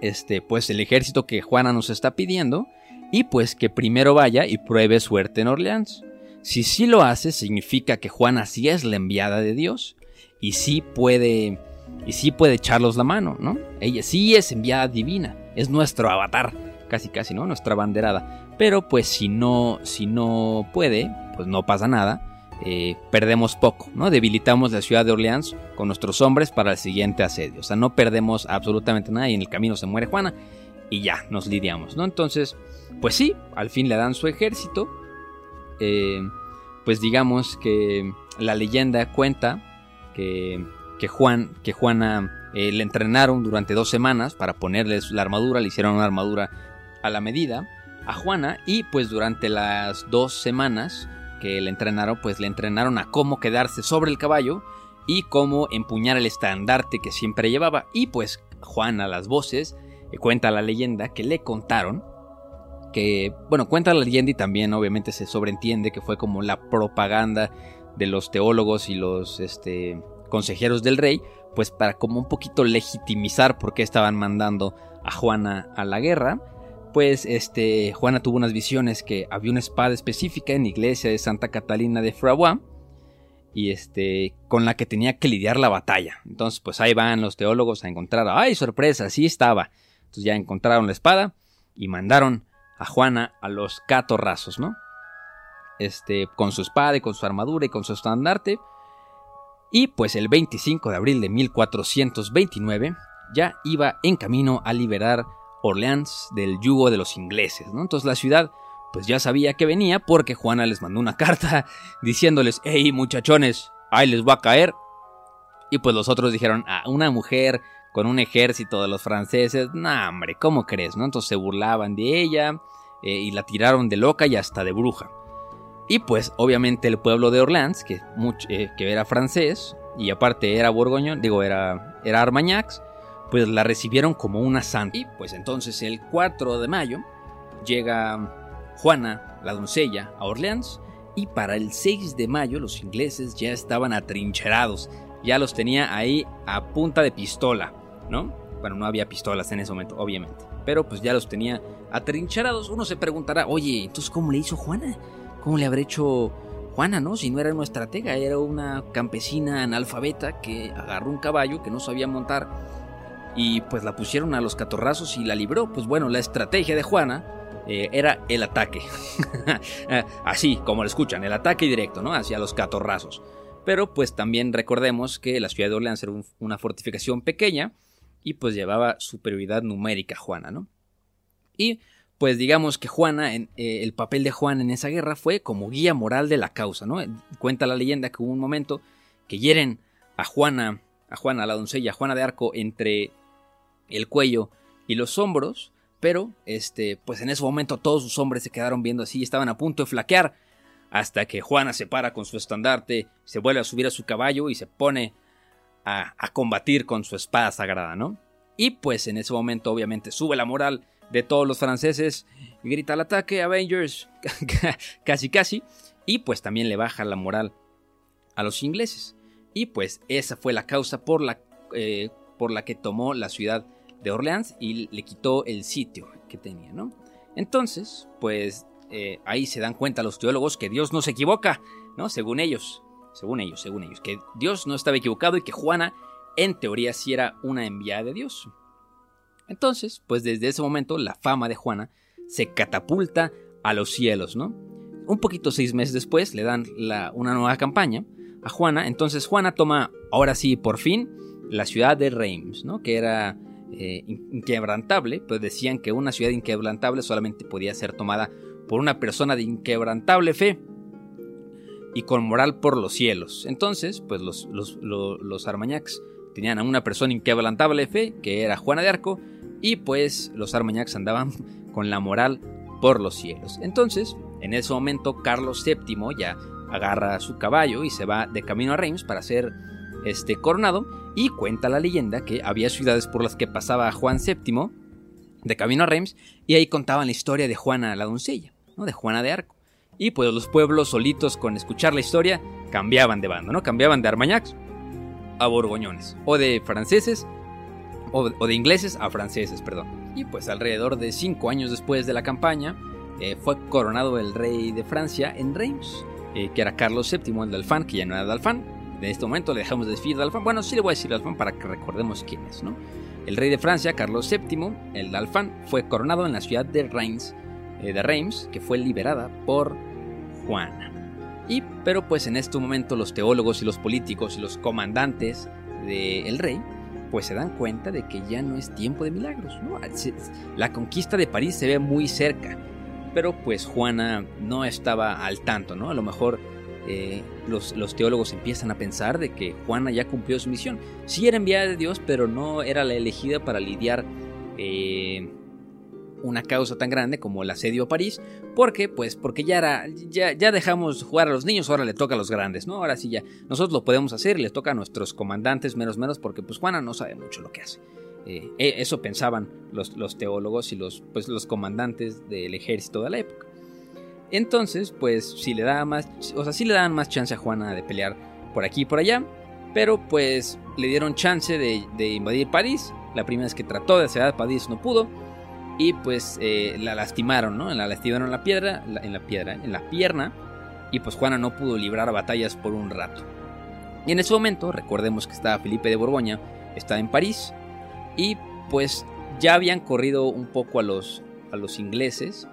este, pues el ejército que Juana nos está pidiendo, y pues que primero vaya y pruebe suerte en Orleans? Si sí lo hace, significa que Juana sí es la enviada de Dios, y sí puede, y sí puede echarlos la mano, ¿no? Ella sí es enviada divina, es nuestro avatar, casi casi, ¿no? Nuestra banderada. Pero pues si no, si no puede, pues no pasa nada. Eh, perdemos poco, ¿no? Debilitamos la ciudad de Orleans con nuestros hombres para el siguiente asedio. O sea, no perdemos absolutamente nada y en el camino se muere Juana y ya, nos lidiamos, ¿no? Entonces, pues sí, al fin le dan su ejército. Eh, pues digamos que la leyenda cuenta que, que, Juan, que Juana eh, le entrenaron durante dos semanas para ponerle la armadura, le hicieron una armadura a la medida a Juana y pues durante las dos semanas que le entrenaron, pues le entrenaron a cómo quedarse sobre el caballo y cómo empuñar el estandarte que siempre llevaba. Y pues Juana, las voces, eh, cuenta la leyenda que le contaron que, bueno, cuenta la leyenda y también obviamente se sobreentiende que fue como la propaganda de los teólogos y los este, consejeros del rey, pues para como un poquito legitimizar por qué estaban mandando a Juana a la guerra pues este, Juana tuvo unas visiones que había una espada específica en la iglesia de Santa Catalina de Fravois y este, con la que tenía que lidiar la batalla. Entonces, pues ahí van los teólogos a encontrar, ¡ay, sorpresa! Así estaba. Entonces ya encontraron la espada y mandaron a Juana a los catorrazos, ¿no? Este, con su espada y con su armadura y con su estandarte. Y pues el 25 de abril de 1429 ya iba en camino a liberar Orleans del yugo de los ingleses, ¿no? Entonces la ciudad pues ya sabía que venía porque Juana les mandó una [laughs] carta diciéndoles, hey muchachones, ahí les va a caer. Y pues los otros dijeron, ah, una mujer con un ejército de los franceses, nah hombre, ¿cómo crees? ¿no? Entonces se burlaban de ella eh, y la tiraron de loca y hasta de bruja. Y pues obviamente el pueblo de Orleans, que, eh, que era francés y aparte era borgoñón, digo, era, era Armagnacs, pues la recibieron como una santa. Y pues entonces el 4 de mayo llega Juana, la doncella, a Orleans y para el 6 de mayo los ingleses ya estaban atrincherados, ya los tenía ahí a punta de pistola, ¿no? Bueno, no había pistolas en ese momento, obviamente, pero pues ya los tenía atrincherados. Uno se preguntará, oye, entonces ¿cómo le hizo Juana? ¿Cómo le habrá hecho Juana, no? Si no era una estratega, era una campesina analfabeta que agarró un caballo que no sabía montar y pues la pusieron a los catorrazos y la libró. Pues bueno, la estrategia de Juana eh, era el ataque. [laughs] Así como lo escuchan, el ataque directo, ¿no? Hacia los catorrazos. Pero pues también recordemos que la ciudad de Orleans era una fortificación pequeña y pues llevaba superioridad numérica Juana, ¿no? Y pues digamos que Juana, en, eh, el papel de Juana en esa guerra fue como guía moral de la causa, ¿no? Cuenta la leyenda que hubo un momento que hieren a Juana, a Juana, la doncella, Juana de Arco, entre el cuello y los hombros, pero este, pues en ese momento todos sus hombres se quedaron viendo así y estaban a punto de flaquear, hasta que Juana se para con su estandarte, se vuelve a subir a su caballo y se pone a, a combatir con su espada sagrada, ¿no? Y pues en ese momento obviamente sube la moral de todos los franceses grita al ataque, Avengers, [laughs] casi casi, y pues también le baja la moral a los ingleses. Y pues esa fue la causa por la, eh, por la que tomó la ciudad de Orleans y le quitó el sitio que tenía, ¿no? Entonces, pues eh, ahí se dan cuenta los teólogos que Dios no se equivoca, ¿no? Según ellos, según ellos, según ellos, que Dios no estaba equivocado y que Juana, en teoría, sí era una enviada de Dios. Entonces, pues desde ese momento la fama de Juana se catapulta a los cielos, ¿no? Un poquito seis meses después le dan una nueva campaña a Juana, entonces Juana toma, ahora sí, por fin, la ciudad de Reims, ¿no? Que era eh, inquebrantable, pues decían que una ciudad inquebrantable solamente podía ser tomada por una persona de inquebrantable fe y con moral por los cielos. Entonces, pues los, los, los tenían a una persona inquebrantable fe, que era Juana de Arco, y pues los Armagnacs andaban [laughs] con la moral por los cielos. Entonces, en ese momento, Carlos VII ya agarra su caballo y se va de camino a Reims para ser este, coronado. Y cuenta la leyenda que había ciudades por las que pasaba Juan VII de camino a Reims y ahí contaban la historia de Juana la doncella, ¿no? de Juana de Arco. Y pues los pueblos solitos con escuchar la historia cambiaban de bando, ¿no? Cambiaban de Armagnacs a borgoñones, o de franceses o, de ingleses a franceses, perdón. Y pues alrededor de cinco años después de la campaña, eh, fue coronado el rey de Francia en Reims, eh, que era Carlos VII, el Dalfán, que ya no era Dalfán. En este momento dejamos de decir Dalfán. Bueno, sí le voy a decir Dalfán para que recordemos quién es, ¿no? El rey de Francia, Carlos VII, el Dalfán, fue coronado en la ciudad de Reims, eh, de Reims, que fue liberada por Juana. Y, pero pues en este momento los teólogos y los políticos y los comandantes del rey pues se dan cuenta de que ya no es tiempo de milagros. La conquista de París se ve muy cerca, pero pues Juana no estaba al tanto, ¿no? A lo mejor eh, los, teólogos empiezan a pensar de que Juana ya cumplió su misión. Sí era enviada de Dios, pero no era la elegida para lidiar eh, una causa tan grande como el asedio a París. ¿Por qué? Pues porque ya, era, ya, ya dejamos jugar a los niños, ahora le toca a los grandes, ¿no? Ahora sí ya, nosotros lo podemos hacer y les toca a nuestros comandantes menos menos porque pues Juana no sabe mucho lo que hace. Eh, e, eso pensaban los, los, teólogos y los, pues, los comandantes del ejército de la época. Entonces, pues si le da más, o sea, sí le daban más chance a Juana de pelear por aquí y por allá, pero pues le dieron chance de, invadir París. La primera vez que trató de hacer París no pudo y pues eh, la lastimaron, ¿no? La lastimaron la piedra, en la piedra, en la pierna y pues Juana no pudo librar batallas por un rato. Y en ese momento, recordemos que estaba Felipe de Borgoña, estaba en París y pues ya habían corrido un poco a los, a los ingleses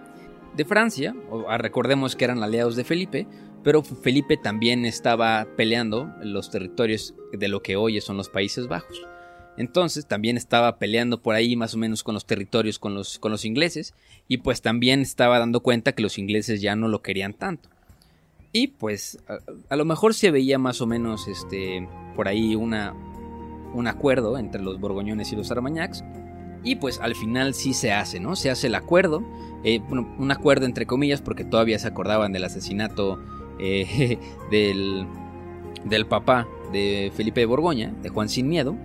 de Francia, o, ah, recordemos que eran aliados de Felipe, pero Felipe también estaba peleando los territorios de lo que hoy son los Países Bajos. Entonces también estaba peleando por ahí más o menos con los territorios con los, con los ingleses y pues también estaba dando cuenta que los ingleses ya no lo querían tanto. Y pues a, lo mejor se veía más o menos este, por ahí una, un acuerdo entre los borgoñones y los armagnacs. Y pues al final sí se hace, ¿no? Se hace el acuerdo, eh, un acuerdo entre comillas porque todavía se acordaban del asesinato eh, [laughs] del, del papá de Felipe de Borgoña, de Juan Sin Miedo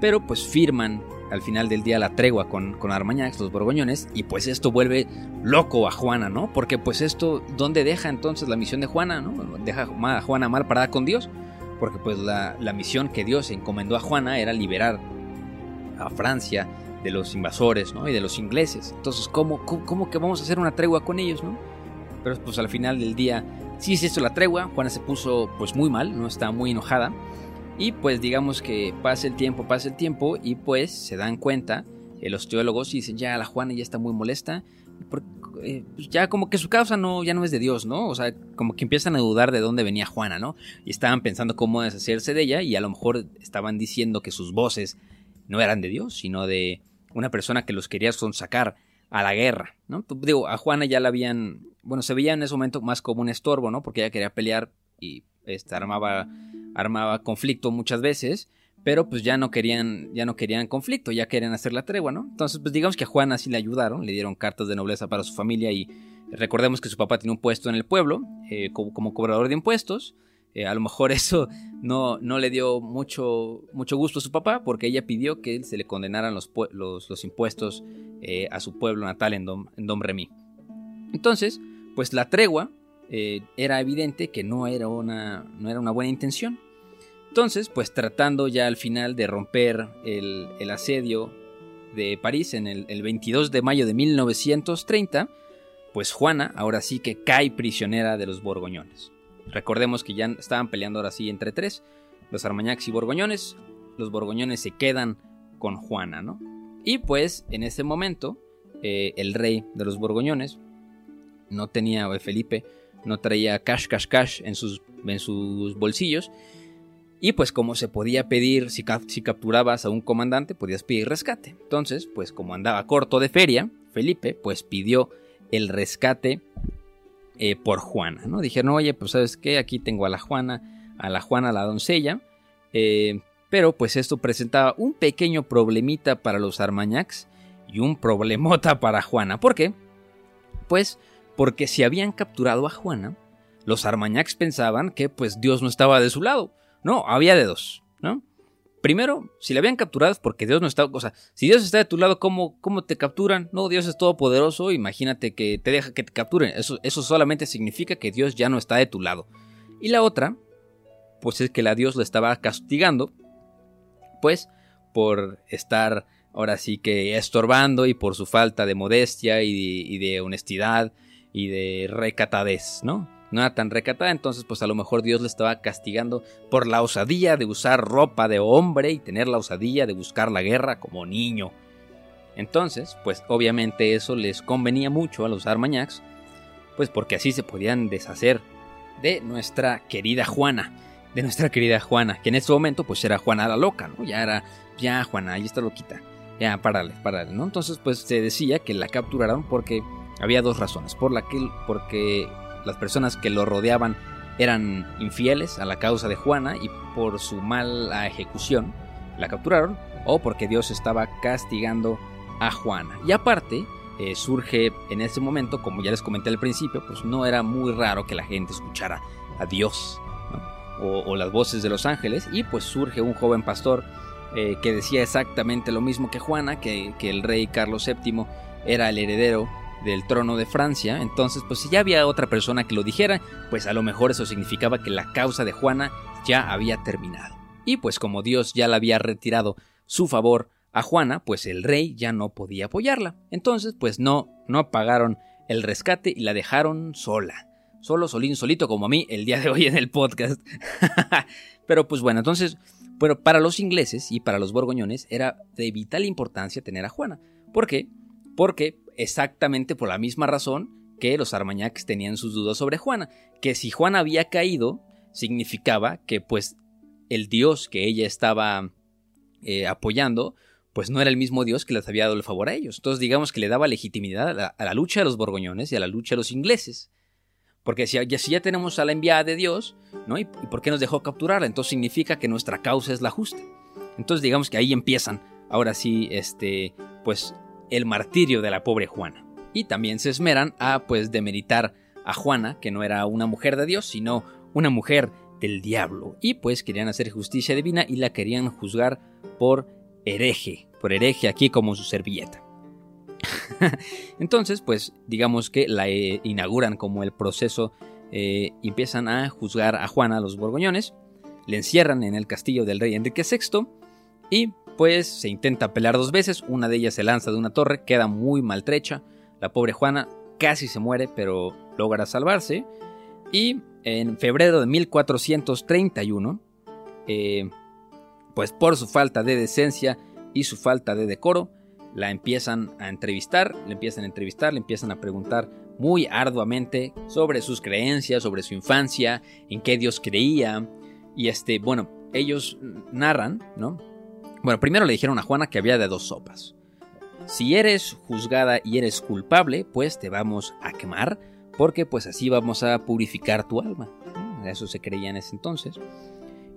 pero pues firman al final del día la tregua con, con los borgoñones, y pues esto vuelve loco a Juana, ¿no? Porque pues esto, ¿dónde deja entonces la misión de Juana, ¿no? Deja a Juana mal parada con Dios, porque pues la, la misión que Dios encomendó a Juana era liberar a Francia de los invasores, ¿no? Y de los ingleses. Entonces, ¿cómo, cómo, que vamos a hacer una tregua con ellos, ¿no? Pero pues al final del día, sí se hizo la tregua, Juana se puso pues muy mal, ¿no? Está muy enojada. Y pues digamos que pasa el tiempo, pasa el tiempo y pues se dan cuenta eh, los teólogos y dicen, ya la Juana ya está muy molesta, eh, pues ya como que su causa no, ya no es de Dios, ¿no? O sea, como que empiezan a dudar de dónde venía Juana, ¿no? Y estaban pensando cómo deshacerse de ella y a lo mejor estaban diciendo que sus voces no eran de Dios, sino de una persona que los quería sacar a la guerra, ¿no? Digo, a Juana ya la habían, bueno, se veía en ese momento más como un estorbo, ¿no? Porque ella quería pelear y este, armaba armaba conflicto muchas veces, pero pues ya no querían, ya no querían conflicto, ya querían hacer la tregua, ¿no? Entonces, pues digamos que a Juana sí le ayudaron, le dieron cartas de nobleza para su familia y recordemos que su papá tiene un puesto en el pueblo eh, como, cobrador de impuestos. Eh, a lo mejor [laughs] eso no, no le dio mucho, mucho gusto a su papá porque ella pidió que se le condenaran los, los, impuestos eh, a su pueblo natal en Dom, Remy. Entonces, pues la tregua era evidente que no era, una, no era una buena intención. Entonces, pues tratando ya al final de romper el, asedio de París en el, 22 de mayo de 1930, pues Juana ahora sí que cae prisionera de los borgoñones. Recordemos que ya estaban peleando ahora sí entre tres, los armañacs y borgoñones. Los borgoñones se quedan con Juana, ¿no? Y pues en ese momento eh, el rey de los borgoñones no tenía, Felipe, no traía cash, cash, cash en sus bolsillos y pues como se podía pedir, si, capturabas a un comandante, podías pedir rescate. Entonces, pues como andaba corto de feria, Felipe pues pidió el rescate eh, por Juana, ¿no? Dijeron, oye, pues sabes qué, aquí tengo a la Juana, a la Juana la doncella, eh, pero pues esto presentaba un pequeño problemita para los Armañacs y un problemota [laughs] para Juana. ¿Por qué? Pues porque si habían capturado a Juana, los Armañacs pensaban que pues Dios no estaba de su lado no, había de dos, ¿no? Primero, si la habían capturado es porque Dios no está, o sea, si Dios está de tu lado, ¿cómo, cómo te capturan? No, Dios es todopoderoso, imagínate que te deja que te capturen. Eso, eso solamente significa que Dios ya no está de tu lado. Y la otra, pues es que la Dios lo estaba castigando, pues por estar ahora sí que estorbando y por su falta de modestia y de, y de honestidad y de recatadez, ¿no? No era tan recatada, entonces pues a lo mejor Dios le estaba castigando por la osadía de usar ropa de hombre y tener la osadía de buscar la guerra como niño. Entonces, pues obviamente eso les convenía mucho a los Armañacs, pues porque así se podían deshacer de nuestra querida Juana, de nuestra querida Juana, que en ese momento pues era Juana la loca, ¿no? Ya era, ya Juana, ahí está loquita, ya párale, párale, ¿no? Entonces pues se decía que la capturaron porque había dos razones, por la que, porque las personas que lo rodeaban eran infieles a la causa de Juana y por su mala ejecución la capturaron o porque Dios estaba castigando a Juana. Y aparte, eh, surge en ese momento, como ya les comenté al principio, pues no era muy raro que la gente escuchara a Dios o, las voces de los ángeles y pues surge un joven pastor eh, que decía exactamente lo mismo que Juana, que, que el rey Carlos VII era el heredero del trono de Francia, entonces pues si ya había otra persona que lo dijera, pues a lo mejor eso significaba que la causa de Juana ya había terminado. Y pues como Dios ya le había retirado su favor a Juana, pues el rey ya no podía apoyarla. Entonces pues no, no pagaron el rescate y la dejaron sola. Solo, solín, solito como a mí el día de hoy en el podcast. [laughs] pero pues bueno, entonces, pero para los ingleses y para los borgoñones era de vital importancia tener a Juana. ¿Por qué? Porque exactamente por la misma razón que los Armañacs tenían sus dudas sobre Juana, que si Juana había caído, significaba que pues el dios que ella estaba eh, apoyando, pues no era el mismo dios que les había dado el favor a ellos. Entonces digamos que le daba legitimidad a la, lucha de los borgoñones y a la lucha de los ingleses. Porque si ya, si ya tenemos a la enviada de Dios, ¿no? ¿Y, por qué nos dejó capturarla? Entonces significa que nuestra causa es la justa. Entonces digamos que ahí empiezan, ahora sí, este, pues el martirio de la pobre Juana. Y también se esmeran a pues demeritar a Juana, que no era una mujer de Dios, sino una mujer del diablo. Y pues querían hacer justicia divina y la querían juzgar por hereje, por hereje aquí como su servilleta. [laughs] Entonces, pues digamos que la eh, inauguran como el proceso, eh, empiezan a juzgar a Juana los borgoñones, le encierran en el castillo del rey Enrique VI y pues se intenta pelear dos veces, una de ellas se lanza de una torre, queda muy maltrecha, la pobre Juana casi se muere pero logra salvarse y en febrero de 1431, eh, pues por su falta de decencia y su falta de decoro, la empiezan a entrevistar, le empiezan a entrevistar, le empiezan a preguntar muy arduamente sobre sus creencias, sobre su infancia, en qué Dios creía. Y este, bueno, ellos narran, ¿no? Bueno, primero le dijeron a Juana que había de dos sopas. Si eres juzgada y eres culpable, pues te vamos a quemar, porque pues así vamos a purificar tu alma. Eso se creía en ese entonces.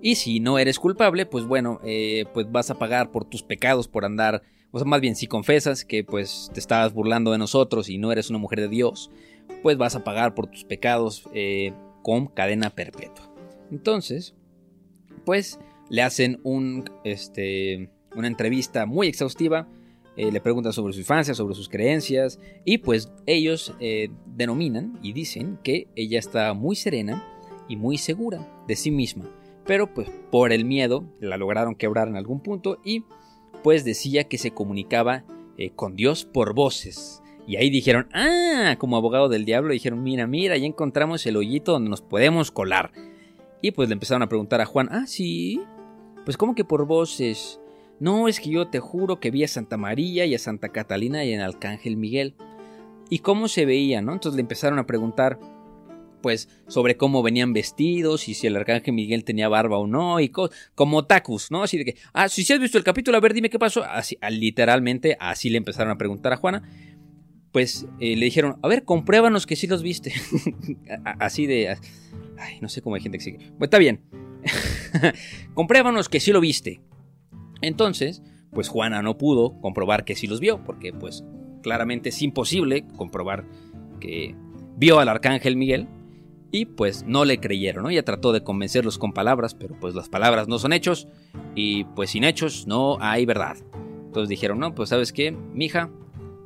Y si no eres culpable, pues bueno, eh, pues vas a pagar por tus pecados por andar o sea, más bien, si confesas que pues te estabas burlando de nosotros y no eres una mujer de Dios, pues vas a pagar por tus pecados eh, con cadena perpetua. Entonces, pues le hacen un, este, una entrevista muy exhaustiva, eh, le preguntan sobre su infancia, sobre sus creencias, y pues ellos eh, denominan y dicen que ella está muy serena y muy segura de sí misma, pero pues por el miedo la lograron quebrar en algún punto y pues decía que se comunicaba eh, con Dios por voces. Y ahí dijeron, ah, como abogado del diablo, dijeron, mira, mira, ya encontramos el hoyito donde nos podemos colar. Y pues le empezaron a preguntar a Juan, ah, sí, pues ¿cómo que por voces? No, es que yo te juro que vi a Santa María y a Santa Catalina y al Arcángel Miguel. ¿Y cómo se veía, no? Entonces le empezaron a preguntar, pues sobre cómo venían vestidos y si el arcángel Miguel tenía barba o no y como tacus, ¿no? Así de que, ah, si has visto el capítulo, a ver, dime qué pasó. Así, literalmente así le empezaron a preguntar a Juana. Pues eh, le dijeron, a ver, compruébanos que sí los viste. [laughs] así de, ay, no sé cómo hay gente que sigue. Pues está bien. [laughs] compruébanos que sí lo viste. Entonces, pues Juana no pudo comprobar que sí los vio, porque pues claramente es imposible comprobar que vio al arcángel Miguel, y pues no le creyeron, ¿no? Ella trató de convencerlos con palabras, pero pues las palabras no son hechos y pues sin hechos no hay verdad. Entonces dijeron, no, pues sabes qué, mija,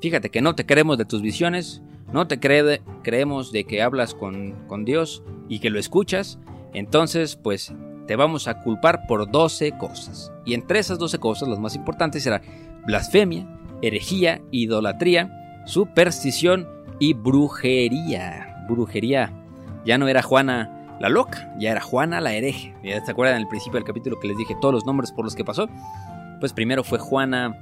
fíjate que no te creemos de tus visiones, no te creemos de que hablas con, con Dios y que lo escuchas, entonces pues te vamos a culpar por 12 cosas. Y entre esas 12 cosas, las más importantes serán blasfemia, herejía, idolatría, superstición y brujería. Brujería ya no era Juana la loca, ya era Juana la hereje. ¿Ya se acuerdan en el principio del capítulo que les dije todos los nombres por los que pasó? Pues primero fue Juana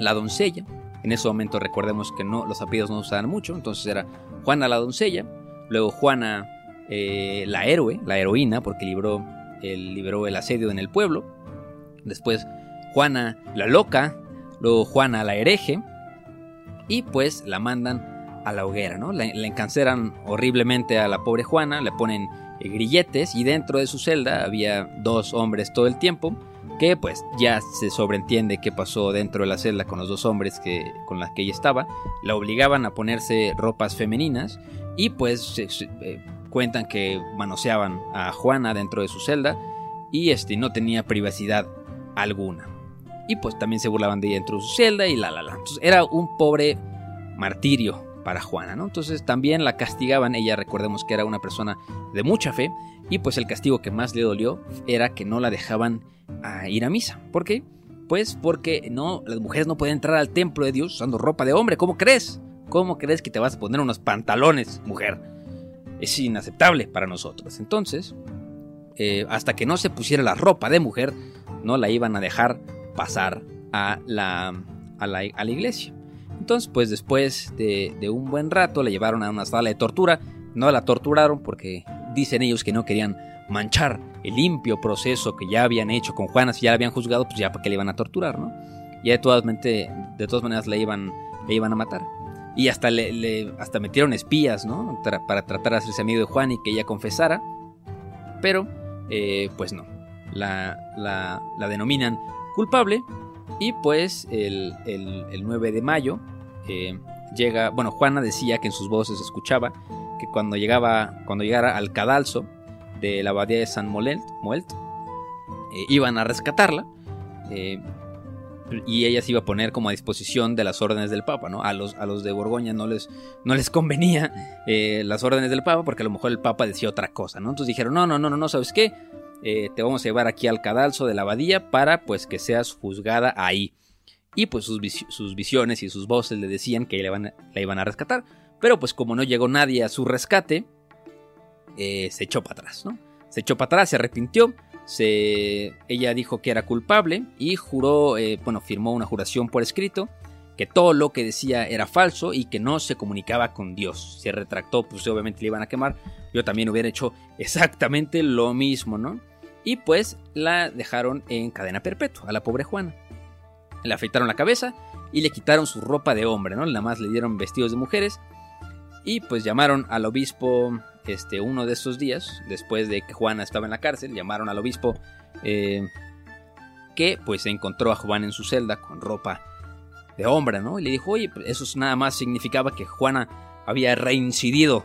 la doncella. En ese momento recordemos que no, los apellidos no usaban mucho, entonces era Juana la doncella, luego Juana eh, la héroe, la heroína, porque libró el, liberó el asedio en el pueblo. Después Juana la loca, luego Juana la hereje, y pues la mandan a la hoguera, ¿no? Le, encanceran horriblemente a la pobre Juana, le ponen eh, grilletes y dentro de su celda había dos hombres todo el tiempo que pues ya se sobreentiende qué pasó dentro de la celda con los dos hombres que, con los que ella estaba, la obligaban a ponerse ropas femeninas y pues eh, cuentan que manoseaban a Juana dentro de su celda y este no tenía privacidad alguna. Y pues también se burlaban de ella dentro de su celda y la la la. Entonces era un pobre martirio para Juana, ¿no? Entonces también la castigaban, ella recordemos que era una persona de mucha fe, y pues el castigo que más le dolió era que no la dejaban a ir a misa. ¿Por qué? Pues porque no, las mujeres no pueden entrar al templo de Dios usando ropa de hombre, ¿cómo crees? ¿Cómo crees que te vas a poner unos pantalones, mujer? Es inaceptable para nosotros. Entonces, eh, hasta que no se pusiera la ropa de mujer, no la iban a dejar pasar a la, a la iglesia. Entonces, pues después de, un buen rato la llevaron a una sala de tortura. No la torturaron porque dicen ellos que no querían manchar el limpio proceso que ya habían hecho con Juana. Si ya la habían juzgado, pues ya para qué le iban a torturar, ¿no? Ya de todas, de todas maneras la iban, le iban a matar. Y hasta, le, hasta metieron espías, ¿no? Para tratar de hacerse amigo de Juan y que ella confesara. Pero, eh, pues no. La, la, la denominan culpable. Y pues el, el, el 9 de mayo llega, bueno, Juana decía que en sus voces escuchaba que cuando llegaba, cuando llegara al cadalso de la abadía de San Molent, Muelt, eh, iban a rescatarla, eh, y ella se iba a poner como a disposición de las órdenes del Papa, ¿no? A los, a los de Borgoña no les, no les convenía eh, las órdenes del Papa porque a lo mejor el Papa decía otra cosa, ¿no? Entonces dijeron, no, no, no, no, no, ¿sabes qué? Eh, te vamos a llevar aquí al cadalso de la abadía para pues que seas juzgada ahí. Y pues sus, sus visiones y sus voces le decían que la iban, a, rescatar. Pero pues como no llegó nadie a su rescate, eh, se echó para atrás, ¿no? Se echó para atrás, se arrepintió se, ella dijo que era culpable y juró, eh, bueno, firmó una juración por escrito que todo lo que decía era falso y que no se comunicaba con Dios. Se retractó, pues obviamente le iban a quemar. Yo también hubiera hecho exactamente lo mismo, ¿no? Y pues la dejaron en cadena perpetua a la pobre Juana. Le afeitaron la cabeza y le quitaron su ropa de hombre, ¿no? Nada más le dieron vestidos de mujeres y pues llamaron al obispo este, uno de esos días, después de que Juana estaba en la cárcel, llamaron al obispo eh, que pues encontró a Juana en su celda con ropa de hombre, ¿no? Y le dijo, oye, pues, eso nada más significaba que Juana había reincidido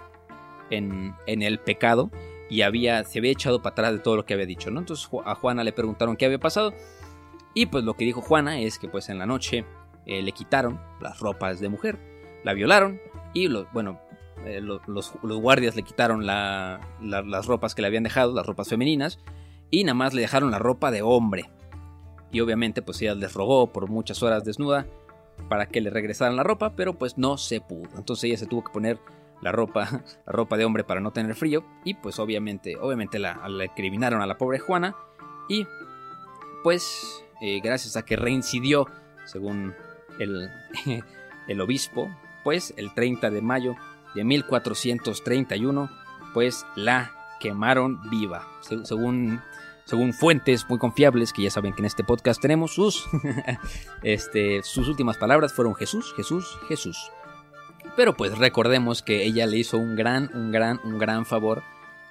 en, en, el pecado y había, se había echado para atrás de todo lo que había dicho, ¿no? Entonces a Juana le preguntaron qué había pasado y pues lo que dijo Juana es que pues en la noche eh, le quitaron las ropas de mujer, la violaron y, lo, bueno, eh, los, guardias le quitaron las ropas que le habían dejado, las ropas femeninas, y nada más le dejaron la ropa de hombre. Y obviamente pues ella les rogó por muchas horas desnuda para que le regresaran la ropa, pero pues no se pudo. Entonces ella se tuvo que poner la ropa, [laughs] la ropa de hombre para no tener frío y pues obviamente, obviamente la, la criminaron a la pobre Juana y pues eh, gracias a que reincidió, según el, [laughs] el obispo, pues el 30 de mayo de 1431, pues la quemaron viva. Según, según fuentes muy confiables, que ya saben que en este podcast tenemos, sus, [laughs] este, sus últimas palabras fueron Jesús, Jesús, Jesús. Pero pues recordemos que ella le hizo un gran, un gran, un gran favor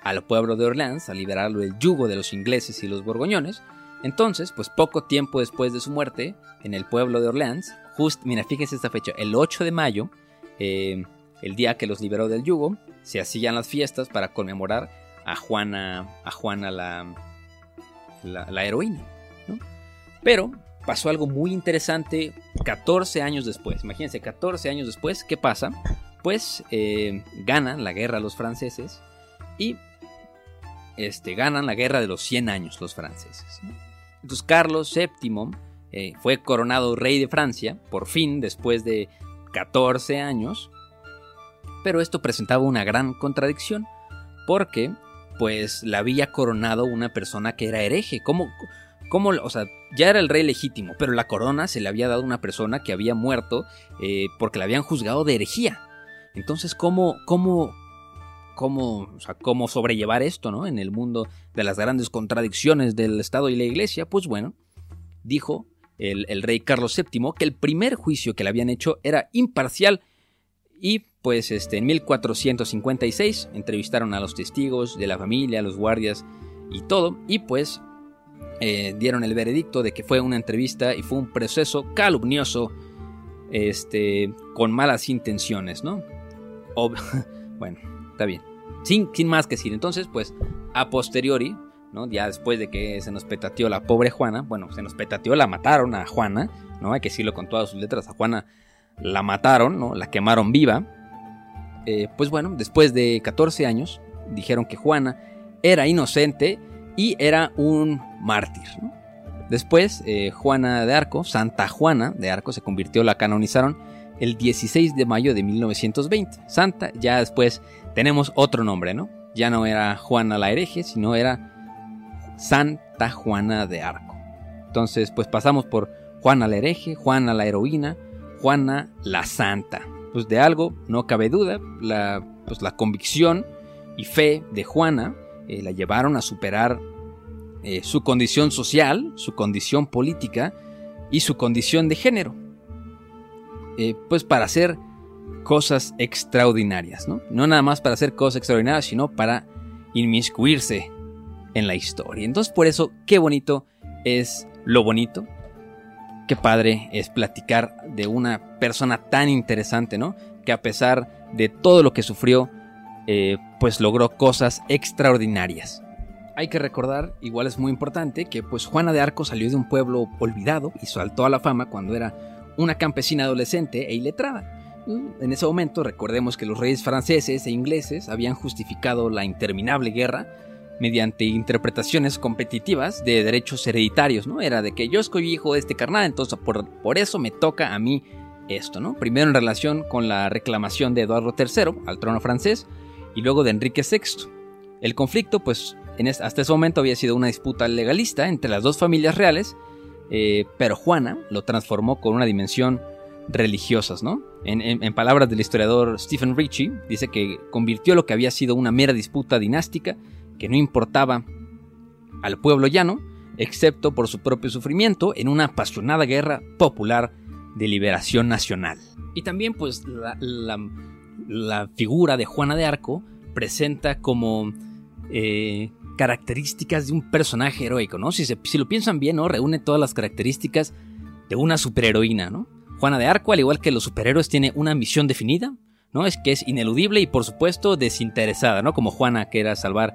al pueblo de Orleans, a liberarlo del yugo de los ingleses y los borgoñones. Entonces, pues poco tiempo después de su muerte, en el pueblo de Orleans, justo, mira, fíjense esta fecha, el 8 de mayo, eh, el día que los liberó del yugo, se hacían las fiestas para conmemorar a Juana, a Juana la, la, heroína. Pero pasó algo muy interesante 14 años después. Imagínense, 14 años después, ¿qué pasa? Pues eh, ganan la guerra los franceses y este, ganan la guerra de los 100 años los franceses. Entonces Carlos VII eh, fue coronado rey de Francia, por fin, después de 14 años, pero esto presentaba una gran contradicción, porque pues la había coronado una persona que era hereje. ¿Cómo, cómo, o sea, ya era el rey legítimo, pero la corona se le había dado a una persona que había muerto eh, porque la habían juzgado de herejía. Entonces, ¿cómo, cómo, cómo, o sea, cómo sobrellevar esto, ¿no? En el mundo de las grandes contradicciones del Estado y la Iglesia, pues bueno, dijo el, el rey Carlos VII que el primer juicio que le habían hecho era imparcial y pues este, en 1456 entrevistaron a los testigos de la familia, a los guardias y todo, y pues eh, dieron el veredicto de que fue una entrevista y fue un proceso calumnioso este, con malas intenciones, ¿no? [laughs] bueno, está bien. Sin, sin, más que decir, entonces, pues, a posteriori, ¿no? Ya después de que se nos petateó la pobre Juana, bueno, se nos petateó, la mataron a Juana, ¿no? Hay que decirlo con todas sus letras, a Juana la mataron, ¿no? La quemaron viva. Eh, pues bueno, después de 14 años, dijeron que Juana era inocente y era un mártir. Después, eh, Juana de Arco, Santa Juana de Arco, se convirtió, la canonizaron el 16 de mayo de 1920. Santa, ya después tenemos otro nombre, ¿no? Ya no era Juana la hereje, sino era Santa Juana de Arco. Entonces, pues pasamos por Juana la hereje, Juana la heroína, Juana la Santa. Pues de algo no cabe duda, la, pues la convicción y fe de Juana eh, la llevaron a superar eh, su condición social, su condición política y su condición de género. Eh, pues para hacer cosas extraordinarias, ¿no? No nada más para hacer cosas extraordinarias, sino para inmiscuirse en la historia. Entonces por eso, qué bonito es lo bonito, qué padre es platicar de una persona tan interesante, ¿no? Que a pesar de todo lo que sufrió, eh, pues logró cosas extraordinarias. hay que recordar, igual es muy importante, que pues Juana de Arco salió de un pueblo olvidado y saltó a la fama cuando era una campesina adolescente e iletrada. Mm, en ese momento recordemos que los reyes franceses e ingleses habían justificado la interminable guerra mediante interpretaciones competitivas de derechos hereditarios, ¿no? Era de que yo escogí hijo de este carnal, entonces por, por eso me toca a mí esto, ¿no? Primero en relación con la reclamación de Eduardo III al trono francés y luego de Enrique VI. El conflicto, pues, hasta ese momento había sido una disputa legalista entre las dos familias reales, eh, pero Juana lo transformó con una dimensión religiosa, ¿no? En, palabras del historiador Stephen Ritchie, dice que convirtió lo que había sido una mera disputa dinástica, que no importaba al pueblo llano, excepto por su propio sufrimiento, en una apasionada guerra popular de liberación nacional. Y también, pues, la, figura de Juana de Arco presenta como eh, características de un personaje heroico, ¿no? Si, si lo piensan bien, ¿no? Reúne todas las características de una superheroína, ¿no? Juana de Arco, al igual que los superhéroes, tiene una misión definida, ¿no? Es que es ineludible y por supuesto desinteresada, ¿no? Como Juana que era salvar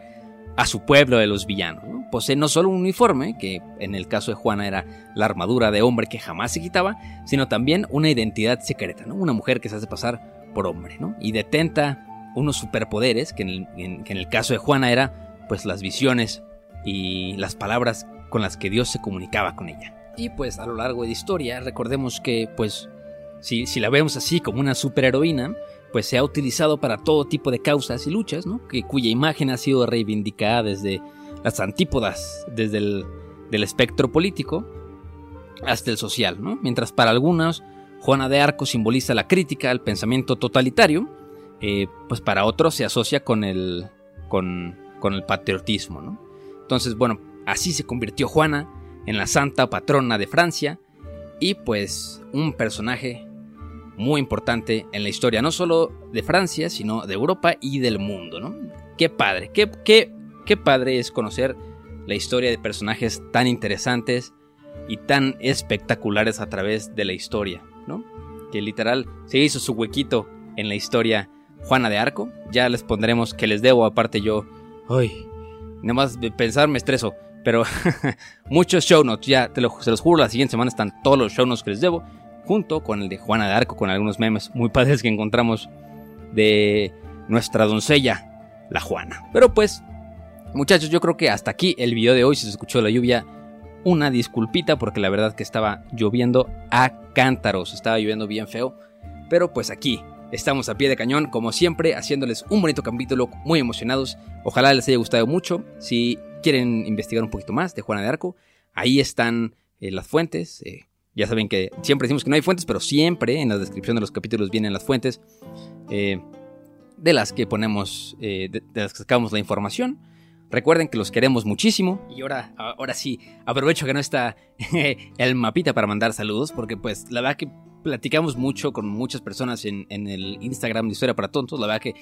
a su pueblo de los villanos. ¿no? Posee no solo un uniforme, que en el caso de Juana era la armadura de hombre que jamás se quitaba, sino también una identidad secreta, ¿no? Una mujer que se hace pasar por hombre, ¿no? Y detenta unos superpoderes, que en el, que en el caso de Juana era pues las visiones y las palabras con las que Dios se comunicaba con ella. Y pues a lo largo de la historia recordemos que pues si, si la vemos así como una superheroína, pues se ha utilizado para todo tipo de causas y luchas, ¿no? que, cuya imagen ha sido reivindicada desde las antípodas, desde el del espectro político hasta el social, ¿no? mientras para algunos Juana de Arco simboliza la crítica al pensamiento totalitario, eh, pues para otros se asocia con el, con, con el patriotismo, ¿no? Entonces, bueno, así se convirtió Juana en la santa patrona de Francia y pues un personaje muy importante en la historia, no solo de Francia, sino de Europa y del mundo, ¿no? Qué padre, qué, qué, qué padre es conocer la historia de personajes tan interesantes y tan espectaculares a través de la historia, ¿no? Que literal se hizo su huequito en la historia Juana de Arco. Ya les pondremos que les debo aparte yo Ay, nada más de pensar me estreso. Pero [laughs] muchos show notes, ya te los juro, la siguiente semana están todos los show notes que les debo, junto con el de Juana de Arco, con algunos memes muy padres que encontramos de nuestra doncella, la Juana. Pero pues, muchachos, yo creo que hasta aquí el video de hoy, si se escuchó la lluvia, una disculpita porque la verdad que estaba lloviendo a cántaros, estaba lloviendo bien feo. Pero pues aquí, Estamos a pie de cañón, como siempre, haciéndoles un bonito capítulo, muy emocionados. Ojalá les haya gustado mucho. Si quieren investigar un poquito más de Juana de Arco, ahí están eh, las fuentes. Eh, ya saben que siempre decimos que no hay fuentes, pero siempre en la descripción de los capítulos vienen las fuentes eh, de las que ponemos, de, las que sacamos la información. Recuerden que los queremos muchísimo. Y ahora, ahora sí, aprovecho que no está [laughs] el mapita para mandar saludos, porque pues la verdad que platicamos mucho con muchas personas en, el Instagram de Historia para Tontos. La verdad que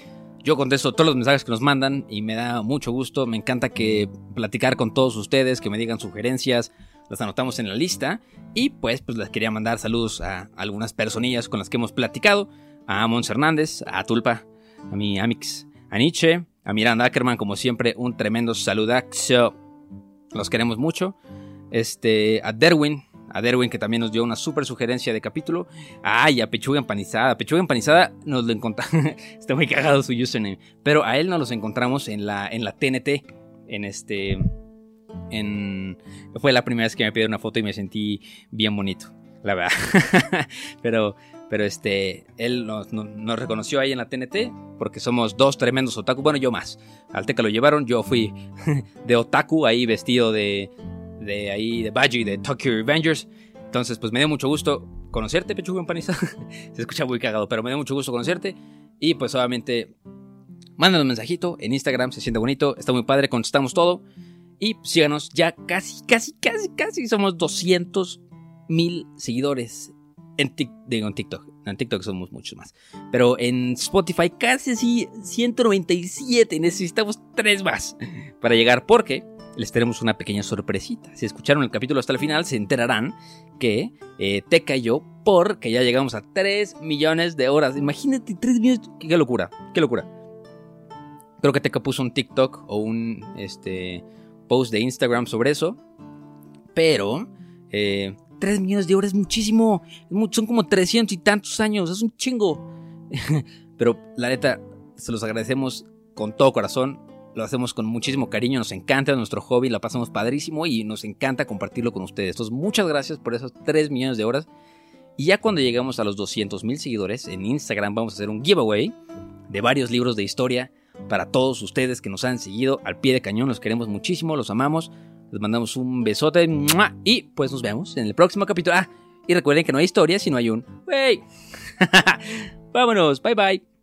yo contesto todos los mensajes que nos mandan y me da mucho gusto. Me encanta que platicar con todos ustedes, que me digan sugerencias, las anotamos en la lista. Y pues, pues les quería mandar saludos a algunas personillas con las que hemos platicado. A Mons Hernández, a Tulpa, a mi Amix, a Nietzsche, a Miranda Ackerman, como siempre, un tremendo saludaxo. Los queremos mucho. Este, a Derwin, a Derwin, que también nos dio una súper sugerencia de capítulo. Ay, a Pechuga Empanizada. Pechuga Empanizada nos lo encontramos. [laughs] Está muy cagado su username. Pero a él nos los encontramos en la, en la TNT. En este. En, fue la primera vez que me pidió una foto y me sentí bien bonito. La verdad. [laughs] pero. Pero este, él nos, reconoció ahí en la TNT porque somos dos tremendos otaku. Bueno, yo más. Al Teca lo llevaron, yo fui [laughs] de otaku ahí vestido de, de ahí, de Baji, de Tokyo Revengers. Entonces, pues me dio mucho gusto conocerte, Pechuga Empanizada. [laughs] Se escucha muy cagado, pero me dio mucho gusto conocerte. Y pues obviamente, mándanos un mensajito en Instagram, se siente bonito, está muy padre, contestamos todo. Y síganos, ya casi, casi, casi, casi somos 200 mil seguidores en, en TikTok. En TikTok somos muchos más. Pero en Spotify casi así 197. Necesitamos tres más para llegar porque les tenemos una pequeña sorpresita. Si escucharon el capítulo hasta el final, se enterarán que eh, Teca y yo, porque ya llegamos a 3 millones de horas. Imagínate, 3 millones. Qué locura, qué locura. Creo que Teca puso un TikTok o un, este, post de Instagram sobre eso. Pero, eh, 3 millones de horas es muchísimo. Son como 300 y tantos años, es un chingo. [laughs] Pero la neta, se los agradecemos con todo corazón. Lo hacemos con muchísimo cariño, nos encanta nuestro hobby, la pasamos padrísimo y nos encanta compartirlo con ustedes. Entonces, muchas gracias por esos 3 millones de horas. Y ya cuando llegamos a los 200 mil seguidores en Instagram, vamos a hacer un giveaway de varios libros de historia para todos ustedes que nos han seguido al pie de cañón. Los queremos muchísimo, los amamos. Les mandamos un besote y pues nos vemos en el próximo capítulo. Ah, y recuerden que no hay historia si no hay un... ¡Wey! [laughs] Vámonos, bye bye.